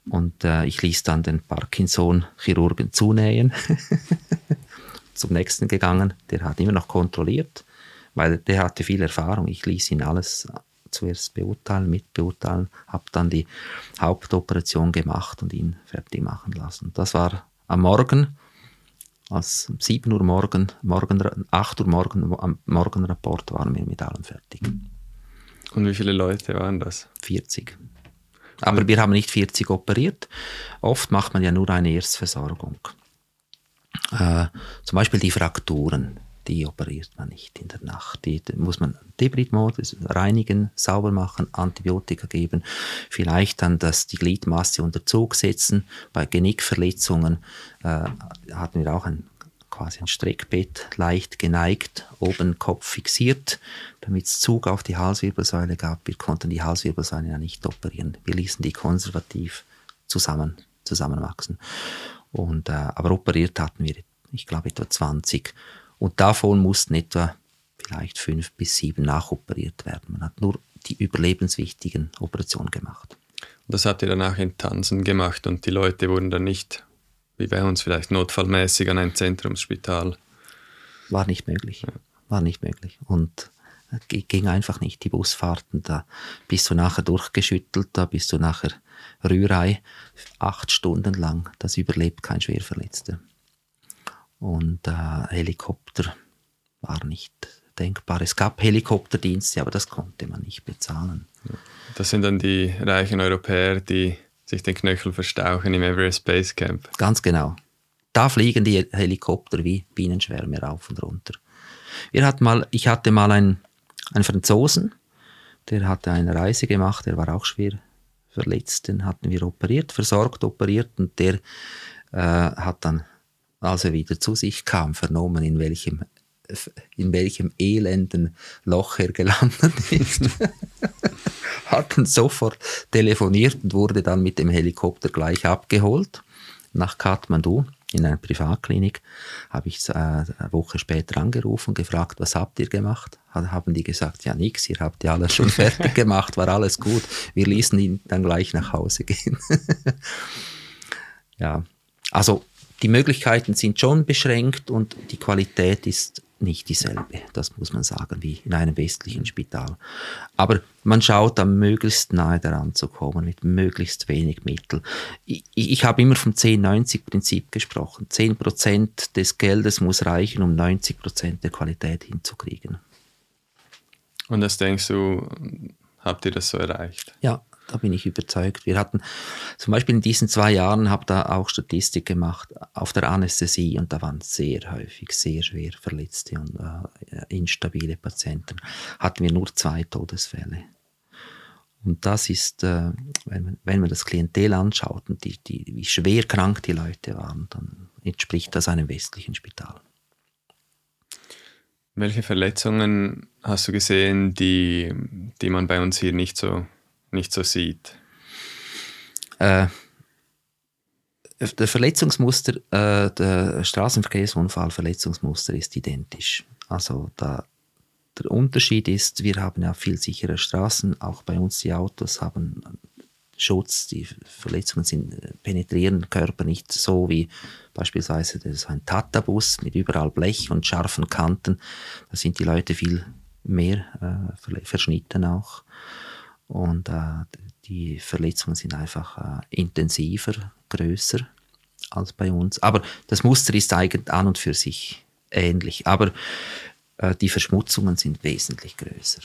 Und äh, ich ließ dann den Parkinson-Chirurgen zunähen. [LAUGHS] Zum nächsten gegangen, der hat immer noch kontrolliert, weil der hatte viel Erfahrung. Ich ließ ihn alles zuerst beurteilen, mitbeurteilen, habe dann die Hauptoperation gemacht und ihn fertig machen lassen. Das war am Morgen, als um 7 Uhr morgen, morgen 8 Uhr morgen, am Morgenrapport waren wir mit allem fertig. Und wie viele Leute waren das? 40. Aber wir haben nicht 40 operiert. Oft macht man ja nur eine Erstversorgung. Äh, zum Beispiel die Frakturen, die operiert man nicht in der Nacht. Die, die muss man Debridmodus reinigen, sauber machen, Antibiotika geben, vielleicht dann das, die Gliedmasse unter Zug setzen. Bei Genickverletzungen äh, hatten wir auch ein quasi ein Streckbett, leicht geneigt, oben Kopf fixiert, damit es Zug auf die Halswirbelsäule gab. Wir konnten die Halswirbelsäule ja nicht operieren. Wir ließen die konservativ zusammen, zusammenwachsen. Und, äh, aber operiert hatten wir, ich glaube, etwa 20. Und davon mussten etwa vielleicht fünf bis sieben nachoperiert werden. Man hat nur die überlebenswichtigen Operationen gemacht. Und das habt ihr dann auch in Tansen gemacht und die Leute wurden dann nicht, wie bei uns vielleicht notfallmäßig, an ein Zentrumsspital. War nicht möglich. War nicht möglich. Und ging einfach nicht. Die Busfahrten, da bist du nachher durchgeschüttelt, da bist du nachher Rührei, acht Stunden lang. Das überlebt kein Schwerverletzter. Und äh, Helikopter war nicht denkbar. Es gab Helikopterdienste, aber das konnte man nicht bezahlen. Das sind dann die reichen Europäer, die sich den Knöchel verstauchen im Everest Base Camp. Ganz genau. Da fliegen die Helikopter wie Bienenschwärme rauf und runter. Wir hatten mal, ich hatte mal einen, einen Franzosen, der hatte eine Reise gemacht, der war auch schwer verletzt, den hatten wir operiert, versorgt, operiert und der äh, hat dann, als er wieder zu sich kam, vernommen, in welchem, in welchem elenden Loch er gelandet [LAUGHS] ist. [LAUGHS] hat dann sofort telefoniert und wurde dann mit dem Helikopter gleich abgeholt nach Kathmandu in einer Privatklinik. Habe ich äh, eine Woche später angerufen, gefragt, was habt ihr gemacht? Ha- Haben die gesagt, ja nix, ihr habt ja alles schon [LAUGHS] fertig gemacht, war alles gut. Wir ließen ihn dann gleich nach Hause gehen. [LAUGHS] ja, also die Möglichkeiten sind schon beschränkt und die Qualität ist nicht dieselbe, das muss man sagen, wie in einem westlichen Spital. Aber man schaut da möglichst nahe daran zu kommen, mit möglichst wenig Mitteln. Ich, ich habe immer vom 10-90-Prinzip gesprochen. 10% des Geldes muss reichen, um 90% der Qualität hinzukriegen. Und das denkst du, habt ihr das so erreicht? Ja, da bin ich überzeugt. Wir hatten zum Beispiel in diesen zwei Jahren, habe da auch Statistik gemacht auf der Anästhesie und da waren sehr häufig sehr schwer verletzte und äh, instabile Patienten. Hatten wir nur zwei Todesfälle. Und das ist, äh, wenn, man, wenn man das Klientel anschaut und die, die, wie schwer krank die Leute waren, dann entspricht das einem westlichen Spital. Welche Verletzungen hast du gesehen, die, die man bei uns hier nicht so nicht so sieht? Äh, der Verletzungsmuster, äh, der Straßenverkehrsunfall Verletzungsmuster ist identisch. Also da, der Unterschied ist, wir haben ja viel sichere Straßen, auch bei uns die Autos haben Schutz, die Verletzungen sind, penetrieren den Körper nicht so wie beispielsweise das ein Tata-Bus mit überall Blech und scharfen Kanten. Da sind die Leute viel mehr äh, verschnitten auch. Und äh, die Verletzungen sind einfach äh, intensiver, größer als bei uns. Aber das Muster ist eigentlich an und für sich ähnlich. Aber äh, die Verschmutzungen sind wesentlich größer.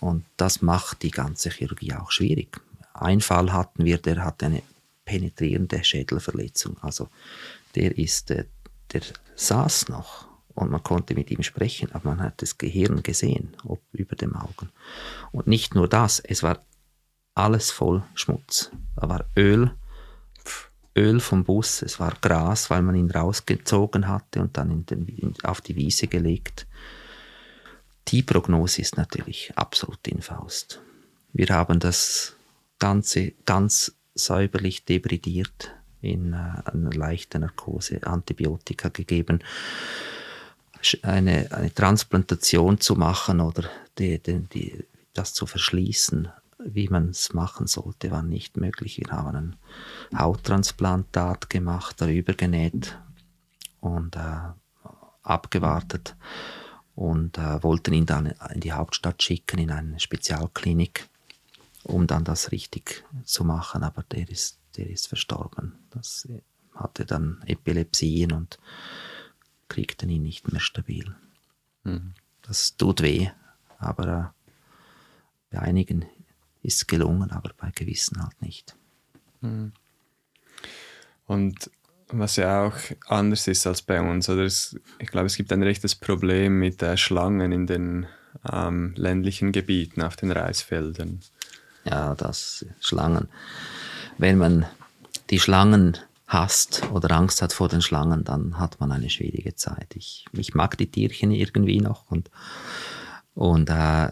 Und das macht die ganze Chirurgie auch schwierig. Ein Fall hatten wir, der hat eine penetrierende Schädelverletzung. Also der ist, äh, der saß noch und man konnte mit ihm sprechen, aber man hat das Gehirn gesehen, ob über dem Augen. Und nicht nur das, es war alles voll Schmutz. Da war Öl, Öl vom Bus, es war Gras, weil man ihn rausgezogen hatte und dann in den, in, auf die Wiese gelegt. Die Prognose ist natürlich absolut in Faust. Wir haben das Ganze ganz säuberlich debridiert in äh, einer leichten Narkose, Antibiotika gegeben eine, eine Transplantation zu machen oder die, die, die, das zu verschließen, wie man es machen sollte, war nicht möglich. Wir haben ein Hauttransplantat gemacht, darüber genäht und äh, abgewartet und äh, wollten ihn dann in die Hauptstadt schicken, in eine Spezialklinik, um dann das richtig zu machen. Aber der ist, der ist verstorben. Das hatte dann Epilepsien und kriegten ihn nicht mehr stabil. Mhm. Das tut weh, aber äh, bei einigen ist es gelungen, aber bei gewissen halt nicht. Mhm. Und was ja auch anders ist als bei uns, oder es, ich glaube, es gibt ein rechtes Problem mit äh, Schlangen in den ähm, ländlichen Gebieten auf den Reisfeldern. Ja, das Schlangen. Wenn man die Schlangen hasst oder Angst hat vor den Schlangen, dann hat man eine schwierige Zeit. Ich, ich mag die Tierchen irgendwie noch und, und äh,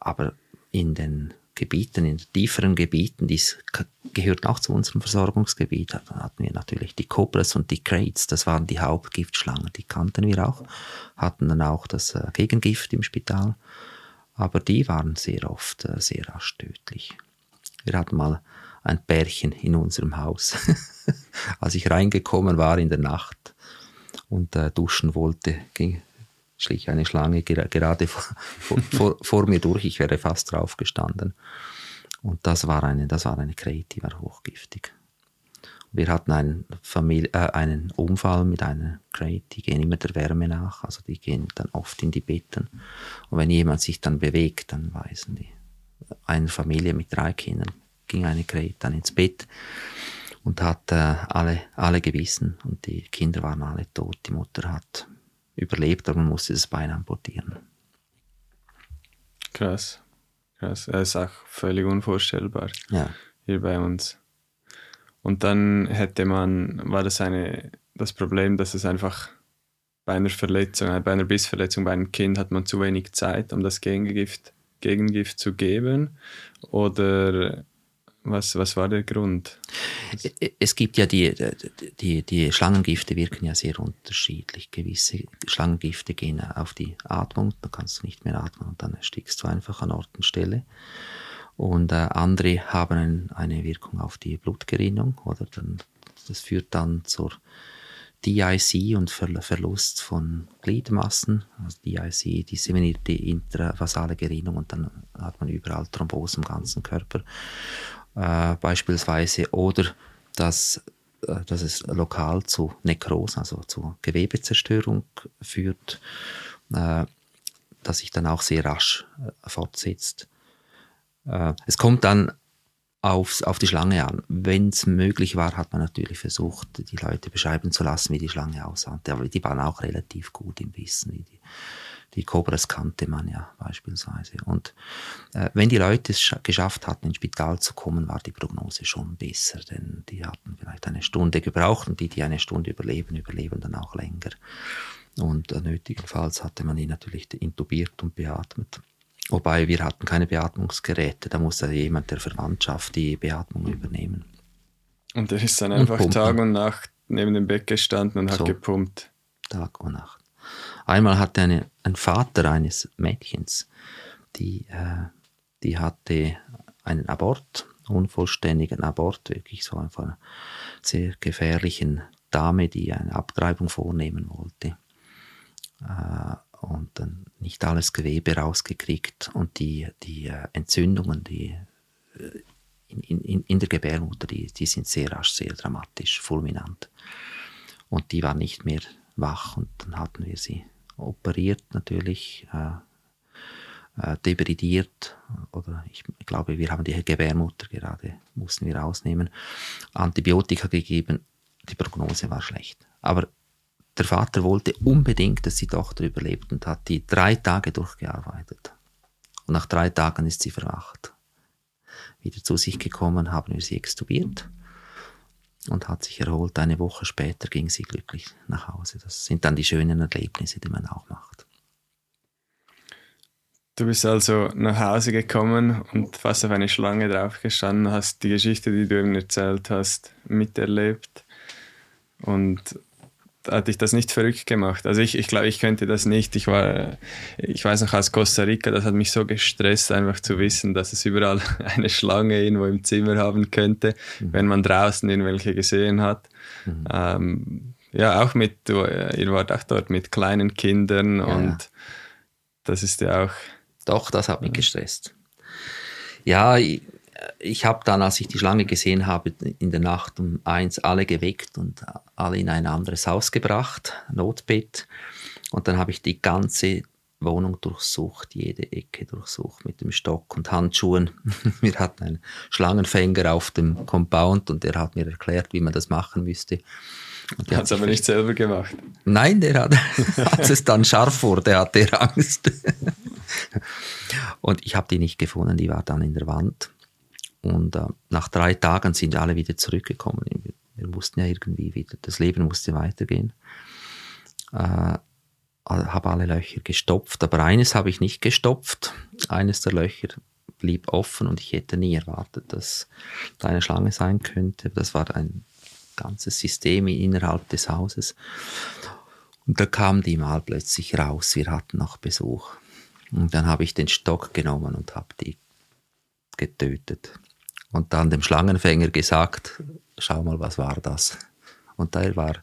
aber in den Gebieten, in tieferen Gebieten, dies gehört auch zu unserem Versorgungsgebiet, hatten wir natürlich die Cobras und die Crates, das waren die Hauptgiftschlangen, die kannten wir auch, hatten dann auch das äh, Gegengift im Spital, aber die waren sehr oft äh, sehr rasch tödlich. Wir hatten mal ein Pärchen in unserem Haus. [LAUGHS] Als ich reingekommen war in der Nacht und äh, duschen wollte, ging, schlich eine Schlange gerade vor, [LAUGHS] vor, vor, mir durch. Ich wäre fast drauf gestanden. Und das war eine, das war eine Krähe, die war hochgiftig. Wir hatten einen, Familie, äh, einen Unfall mit einer Crate, die gehen immer der Wärme nach, also die gehen dann oft in die Betten. Und wenn jemand sich dann bewegt, dann weisen die. Eine Familie mit drei Kindern ging eine Crate dann ins Bett und hat äh, alle, alle gewissen und die Kinder waren alle tot. Die Mutter hat überlebt, aber man musste das Bein amputieren. Krass. Krass. Das ist auch völlig unvorstellbar ja. hier bei uns. Und dann hätte man, war das eine, das Problem, dass es einfach bei einer Verletzung, bei einer Bissverletzung bei einem Kind hat man zu wenig Zeit, um das Gegengift, Gegengift zu geben? Oder was, was war der Grund? Es gibt ja die, die, die Schlangengifte wirken ja sehr unterschiedlich. Gewisse Schlangengifte gehen auf die Atmung, da kannst du nicht mehr atmen und dann erstickst du einfach an Ort und Stelle. Und äh, andere haben eine Wirkung auf die Blutgerinnung oder dann das führt dann zur DIC und Ver Verlust von Gliedmassen. Also DIC, disseminierte intravasale Gerinnung und dann hat man überall Thrombose im ganzen Körper äh, beispielsweise. Oder dass, äh, dass es lokal zu Nekrose, also zu Gewebezerstörung führt, äh, dass sich dann auch sehr rasch äh, fortsetzt. Äh, es kommt dann aufs, auf die Schlange an. Wenn es möglich war, hat man natürlich versucht, die Leute beschreiben zu lassen, wie die Schlange aussah. Die waren auch relativ gut im Wissen. Die, die Cobras kannte man ja beispielsweise. Und äh, wenn die Leute es geschafft hatten, ins Spital zu kommen, war die Prognose schon besser, denn die hatten vielleicht eine Stunde gebraucht und die, die eine Stunde überleben, überleben dann auch länger. Und äh, nötigenfalls hatte man ihn natürlich intubiert und beatmet. Wobei wir hatten keine Beatmungsgeräte, da musste jemand der Verwandtschaft die Beatmung übernehmen. Und der ist dann einfach und Tag und Nacht neben dem Bett gestanden und so, hat gepumpt. Tag und Nacht. Einmal hatte eine, ein Vater eines Mädchens, die, äh, die hatte einen Abort, unvollständigen Abort, wirklich so von einer sehr gefährlichen Dame, die eine Abtreibung vornehmen wollte. Äh, und dann nicht alles Gewebe rausgekriegt und die, die äh, Entzündungen, die äh, in, in, in der Gebärmutter, die, die sind sehr rasch, sehr dramatisch, fulminant. Und die war nicht mehr wach und dann hatten wir sie operiert natürlich, äh, äh, debridiert oder ich glaube, wir haben die Gebärmutter gerade, mussten wir rausnehmen, Antibiotika gegeben, die Prognose war schlecht. Aber der Vater wollte unbedingt, dass die Tochter überlebt und hat die drei Tage durchgearbeitet. Und nach drei Tagen ist sie verwacht. Wieder zu sich gekommen, haben wir sie extubiert und hat sich erholt. Eine Woche später ging sie glücklich nach Hause. Das sind dann die schönen Erlebnisse, die man auch macht. Du bist also nach Hause gekommen und fast auf eine Schlange draufgestanden, hast die Geschichte, die du eben erzählt hast, miterlebt. Und hat dich das nicht verrückt gemacht. Also ich, ich glaube, ich könnte das nicht. Ich war, ich weiß noch aus Costa Rica, das hat mich so gestresst, einfach zu wissen, dass es überall [LAUGHS] eine Schlange irgendwo im Zimmer haben könnte, mhm. wenn man draußen irgendwelche gesehen hat. Mhm. Ähm, ja, auch mit, ihr wart auch dort mit kleinen Kindern ja. und das ist ja auch. Doch, das hat mich gestresst. Ja, ich, ich habe dann, als ich die Schlange gesehen habe, in der Nacht um eins alle geweckt und alle in ein anderes Haus gebracht, Notbett. Und dann habe ich die ganze Wohnung durchsucht, jede Ecke durchsucht mit dem Stock und Handschuhen. [LAUGHS] Wir hatten einen Schlangenfänger auf dem Compound und der hat mir erklärt, wie man das machen müsste. Der hat es aber nicht selber gemacht. Nein, der hat, [LAUGHS] als es dann scharf wurde, hatte er Angst. [LAUGHS] und ich habe die nicht gefunden, die war dann in der Wand. Und äh, nach drei Tagen sind alle wieder zurückgekommen. Wir, mussten ja irgendwie wieder, das Leben musste weitergehen. Äh, habe alle Löcher gestopft, aber eines habe ich nicht gestopft. Eines der Löcher blieb offen und ich hätte nie erwartet, dass da eine Schlange sein könnte. Das war ein ganzes System innerhalb des Hauses. Und da kam die mal plötzlich raus. Wir hatten noch Besuch. Und dann habe ich den Stock genommen und habe die getötet und dann dem Schlangenfänger gesagt, schau mal, was war das? Und der war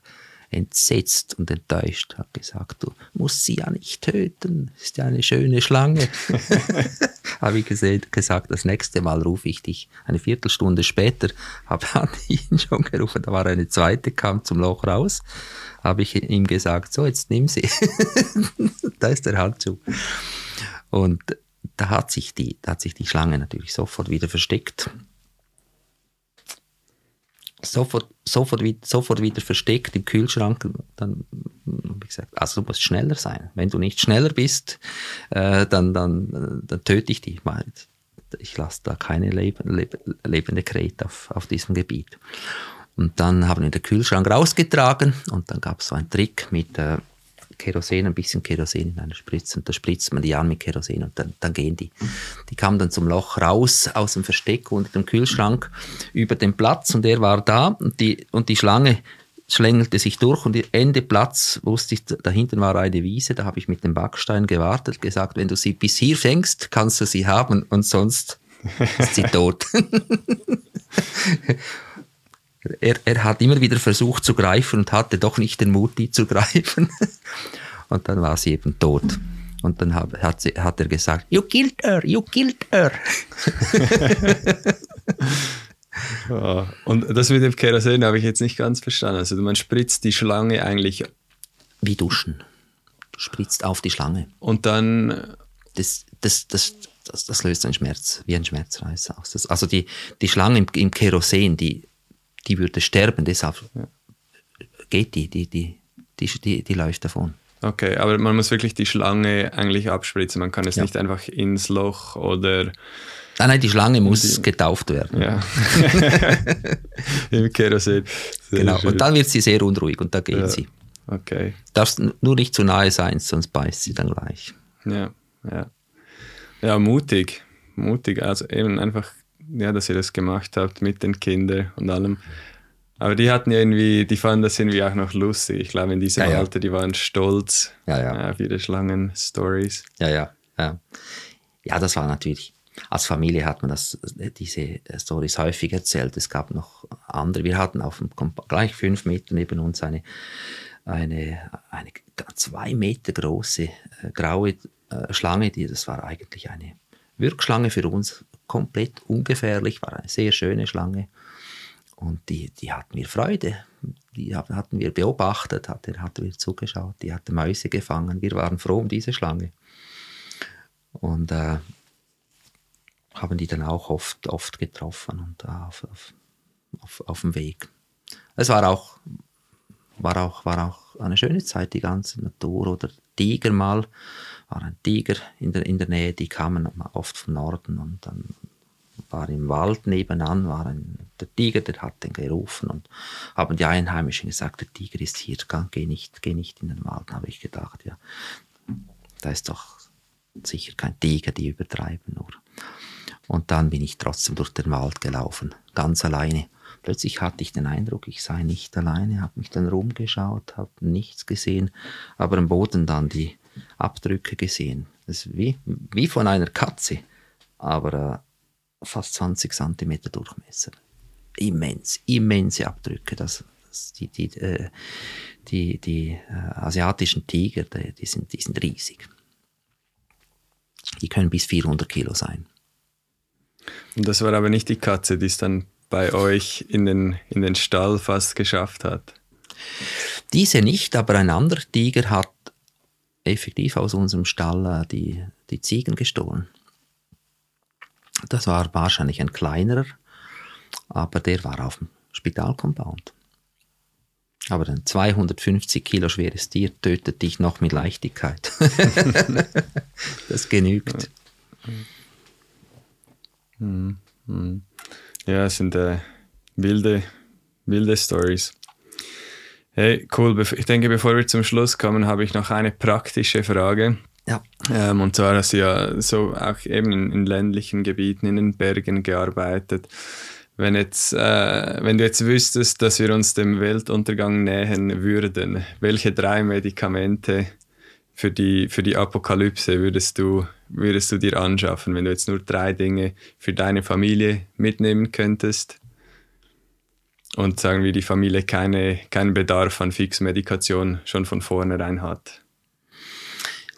entsetzt und enttäuscht, hat gesagt, du musst sie ja nicht töten, ist ja eine schöne Schlange. [LAUGHS] [LAUGHS] habe ich gesagt, das nächste Mal rufe ich dich. Eine Viertelstunde später habe [LAUGHS] ich ihn schon gerufen, da war eine zweite, kam zum Loch raus, habe ich ihm gesagt, so, jetzt nimm sie. da ist der Handschuh. Und da hat sich die, da hat sich die Schlange natürlich sofort wieder versteckt sofort, sofort, sofort wieder versteckt im Kühlschrank. Dann habe ich gesagt, also du musst schneller sein. Wenn du nicht schneller bist, äh, dann, dann, dann töte ich dich. Ich lasse da keine leb leb lebende Krähe auf, auf diesem Gebiet. Und dann haben wir den Kühlschrank rausgetragen und dann gab es so einen Trick mit äh, Kerosin, ein bisschen Kerosin in einer Spritze und da spritzt man die an mit Kerosin und dann, dann gehen die. Die kamen dann zum Loch raus aus dem Versteck unter dem Kühlschrank über den Platz und er war da und die, und die Schlange schlängelte sich durch und Ende Platz wusste ich, dahinter war eine Wiese, da habe ich mit dem Backstein gewartet, gesagt, wenn du sie bis hier fängst, kannst du sie haben und sonst ist sie tot. [LAUGHS] [LAUGHS] er, er hat immer wieder versucht zu greifen und hatte doch nicht den Mut, die zu [LAUGHS] greifen. Und dann war sie eben tot. Und dann hat, hat, sie, hat er gesagt, you killed her, you killed her. [LAUGHS] Ja, und das mit dem Kerosin habe ich jetzt nicht ganz verstanden. Also man spritzt die Schlange eigentlich Wie duschen. Du spritzt auf die Schlange. und dann Das, das, das, das, das löst einen Schmerz, wie ein Schmerzreiz aus. Das, also die, die Schlange im, im Kerosin, die, die würde sterben, deshalb geht die, die, die, die, die, die läuft davon. Okay, aber man muss wirklich die Schlange eigentlich abspritzen. Man kann es Ja. nicht einfach ins Loch oder Nein, nein, die Schlange muss getauft werden. ja. [LAUGHS] im Kerosin. Sehr Genau. schön. Und dann wird sie sehr unruhig und da geht Ja. sie. Okay. Darfst nur nicht zu nahe sein, sonst beißt sie dann gleich. Ja, ja. Ja, mutig. Mutig. Also eben einfach, ja, dass ihr das gemacht habt mit den Kindern und allem. Aber die hatten ja irgendwie, die fanden das irgendwie auch noch lustig. Ich glaube, in diesem Ja, ja. Alter, die waren stolz Ja, ja. auf ihre Schlangen-Stories. Ja, ja, ja. Ja, das war natürlich. Als Familie hat man das, diese Stories häufig erzählt. Es gab noch andere. Wir hatten auf dem gleich fünf Meter neben uns eine, eine, eine zwei Meter große äh, graue äh, Schlange. Die, das war eigentlich eine Wirkschlange für uns, komplett ungefährlich, war eine sehr schöne Schlange. Und die, die hatten wir Freude. Die hatten wir beobachtet, hatte, hatten wir zugeschaut, die hatte Mäuse gefangen. Wir waren froh um diese Schlange. Und äh, haben die dann auch oft, oft getroffen und äh, auf, auf, auf, auf dem Weg. Es war auch, war, auch, war auch eine schöne Zeit, die ganze Natur. Oder Tiger mal, war ein Tiger in der, in der Nähe, die kamen oft vom Norden und dann war im Wald nebenan, war ein, der Tiger, der hat den gerufen und haben die Einheimischen gesagt, der Tiger ist hier, geh nicht, geh nicht in den Wald. Habe ich gedacht, ja, da ist doch sicher kein Tiger, die übertreiben nur. Und dann bin ich trotzdem durch den Wald gelaufen, ganz alleine. Plötzlich hatte ich den Eindruck, ich sei nicht alleine, habe mich dann rumgeschaut, habe nichts gesehen, aber am Boden dann die Abdrücke gesehen. Das ist wie, wie von einer Katze, aber äh, fast 20 Zentimeter Durchmesser. Immens, immense Abdrücke. Das, das, die die, äh, die, die äh, asiatischen Tiger, die, die, sind, die sind riesig. Die können bis 400 Kilo sein. Und das war aber nicht die Katze, die es dann bei euch in den, in den Stall fast geschafft hat. Diese nicht, aber ein anderer Tiger hat effektiv aus unserem Stall äh, die, die Ziegen gestohlen. Das war wahrscheinlich ein kleinerer, aber der war auf dem Spitalcompound. Aber ein 250 Kilo schweres Tier tötet dich noch mit Leichtigkeit. [LAUGHS] das genügt. Ja, es sind äh, wilde, wilde Stories. Hey, cool. Ich denke, bevor wir zum Schluss kommen, habe ich noch eine praktische Frage. Ja. Ähm, und zwar hast du ja so auch eben in, in ländlichen Gebieten, in den Bergen gearbeitet. Wenn, jetzt, äh, wenn du jetzt wüsstest, dass wir uns dem Weltuntergang nähern würden, welche drei Medikamente für die, für die Apokalypse würdest du, würdest du dir anschaffen, wenn du jetzt nur drei Dinge für deine Familie mitnehmen könntest? Und sagen wir, die Familie keine, keinen Bedarf an Fixmedikation schon von vornherein hat.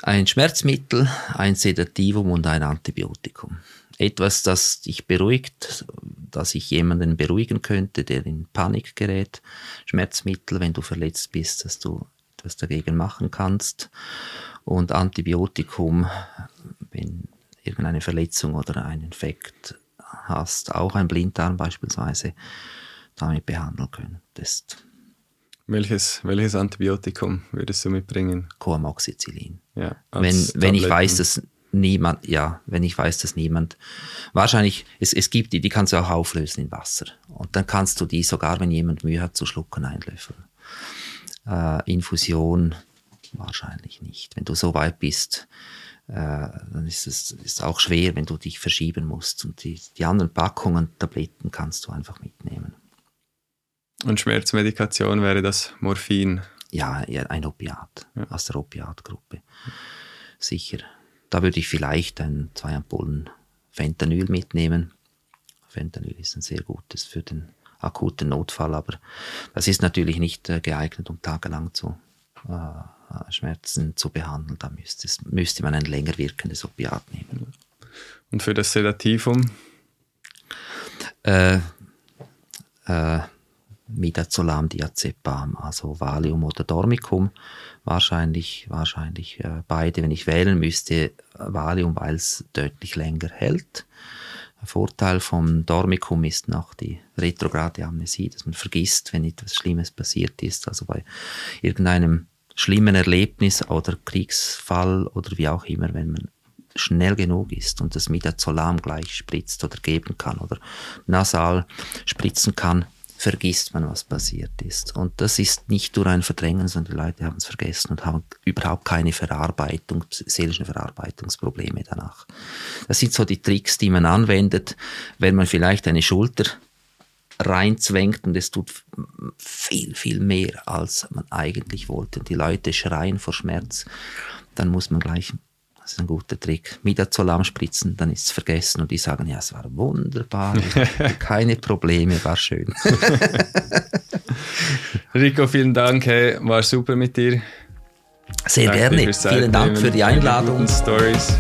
Ein Schmerzmittel, ein Sedativum und ein Antibiotikum. Etwas, das dich beruhigt, dass ich jemanden beruhigen könnte, der in Panik gerät. Schmerzmittel, wenn du verletzt bist, dass du etwas dagegen machen kannst. Und Antibiotikum, wenn irgendeine Verletzung oder ein Infekt hast, auch ein Blinddarm beispielsweise, damit behandeln könntest. Welches, welches Antibiotikum würdest du mitbringen? Coamoxicillin. Ja, wenn, wenn ich weiß, dass niemand, ja, wenn ich weiß, dass niemand, wahrscheinlich, es, es gibt die, die kannst du auch auflösen in Wasser. Und dann kannst du die, sogar wenn jemand Mühe hat zu schlucken, einlöffeln. Äh, Infusion wahrscheinlich nicht. Wenn du so weit bist, äh, dann ist es ist auch schwer, wenn du dich verschieben musst. Und die, die anderen Packungen, Tabletten kannst du einfach mitnehmen. Und Schmerzmedikation wäre das Morphin. Ja, ein Opiat aus der Opiatgruppe. Sicher. Da würde ich vielleicht ein, zwei Ampullen Fentanyl mitnehmen. Fentanyl ist ein sehr gutes für den akuten Notfall. Aber das ist natürlich nicht äh, geeignet, um tagelang zu äh, Schmerzen zu behandeln. Da müsste, es, müsste man ein länger wirkendes Opiat nehmen. Und für das Sedativum? Äh, äh, Midazolam, Diazepam, also Valium oder Dormicum. Wahrscheinlich, wahrscheinlich äh, beide. Wenn ich wählen müsste, Valium, weil es deutlich länger hält. Der Vorteil vom Dormicum ist noch die retrograde Amnesie, dass man vergisst, wenn etwas Schlimmes passiert ist. Also bei irgendeinem schlimmen Erlebnis oder Kriegsfall oder wie auch immer, wenn man schnell genug ist und das Midazolam gleich spritzt oder geben kann oder nasal spritzen kann, vergisst man, was passiert ist. Und das ist nicht nur ein Verdrängen, sondern die Leute haben es vergessen und haben überhaupt keine Verarbeitung, seelischen Verarbeitungsprobleme danach. Das sind so die Tricks, die man anwendet, wenn man vielleicht eine Schulter reinzwängt und es tut viel, viel mehr, als man eigentlich wollte. Die Leute schreien vor Schmerz, dann muss man gleich das ist ein guter Trick. Midazolam spritzen, dann ist es vergessen und die sagen, ja, es war wunderbar, keine Probleme, war schön. [LAUGHS] Rico, vielen Dank, hey, war super mit dir. Sehr Danke gerne. Vielen Dank für die Einladung. Stories.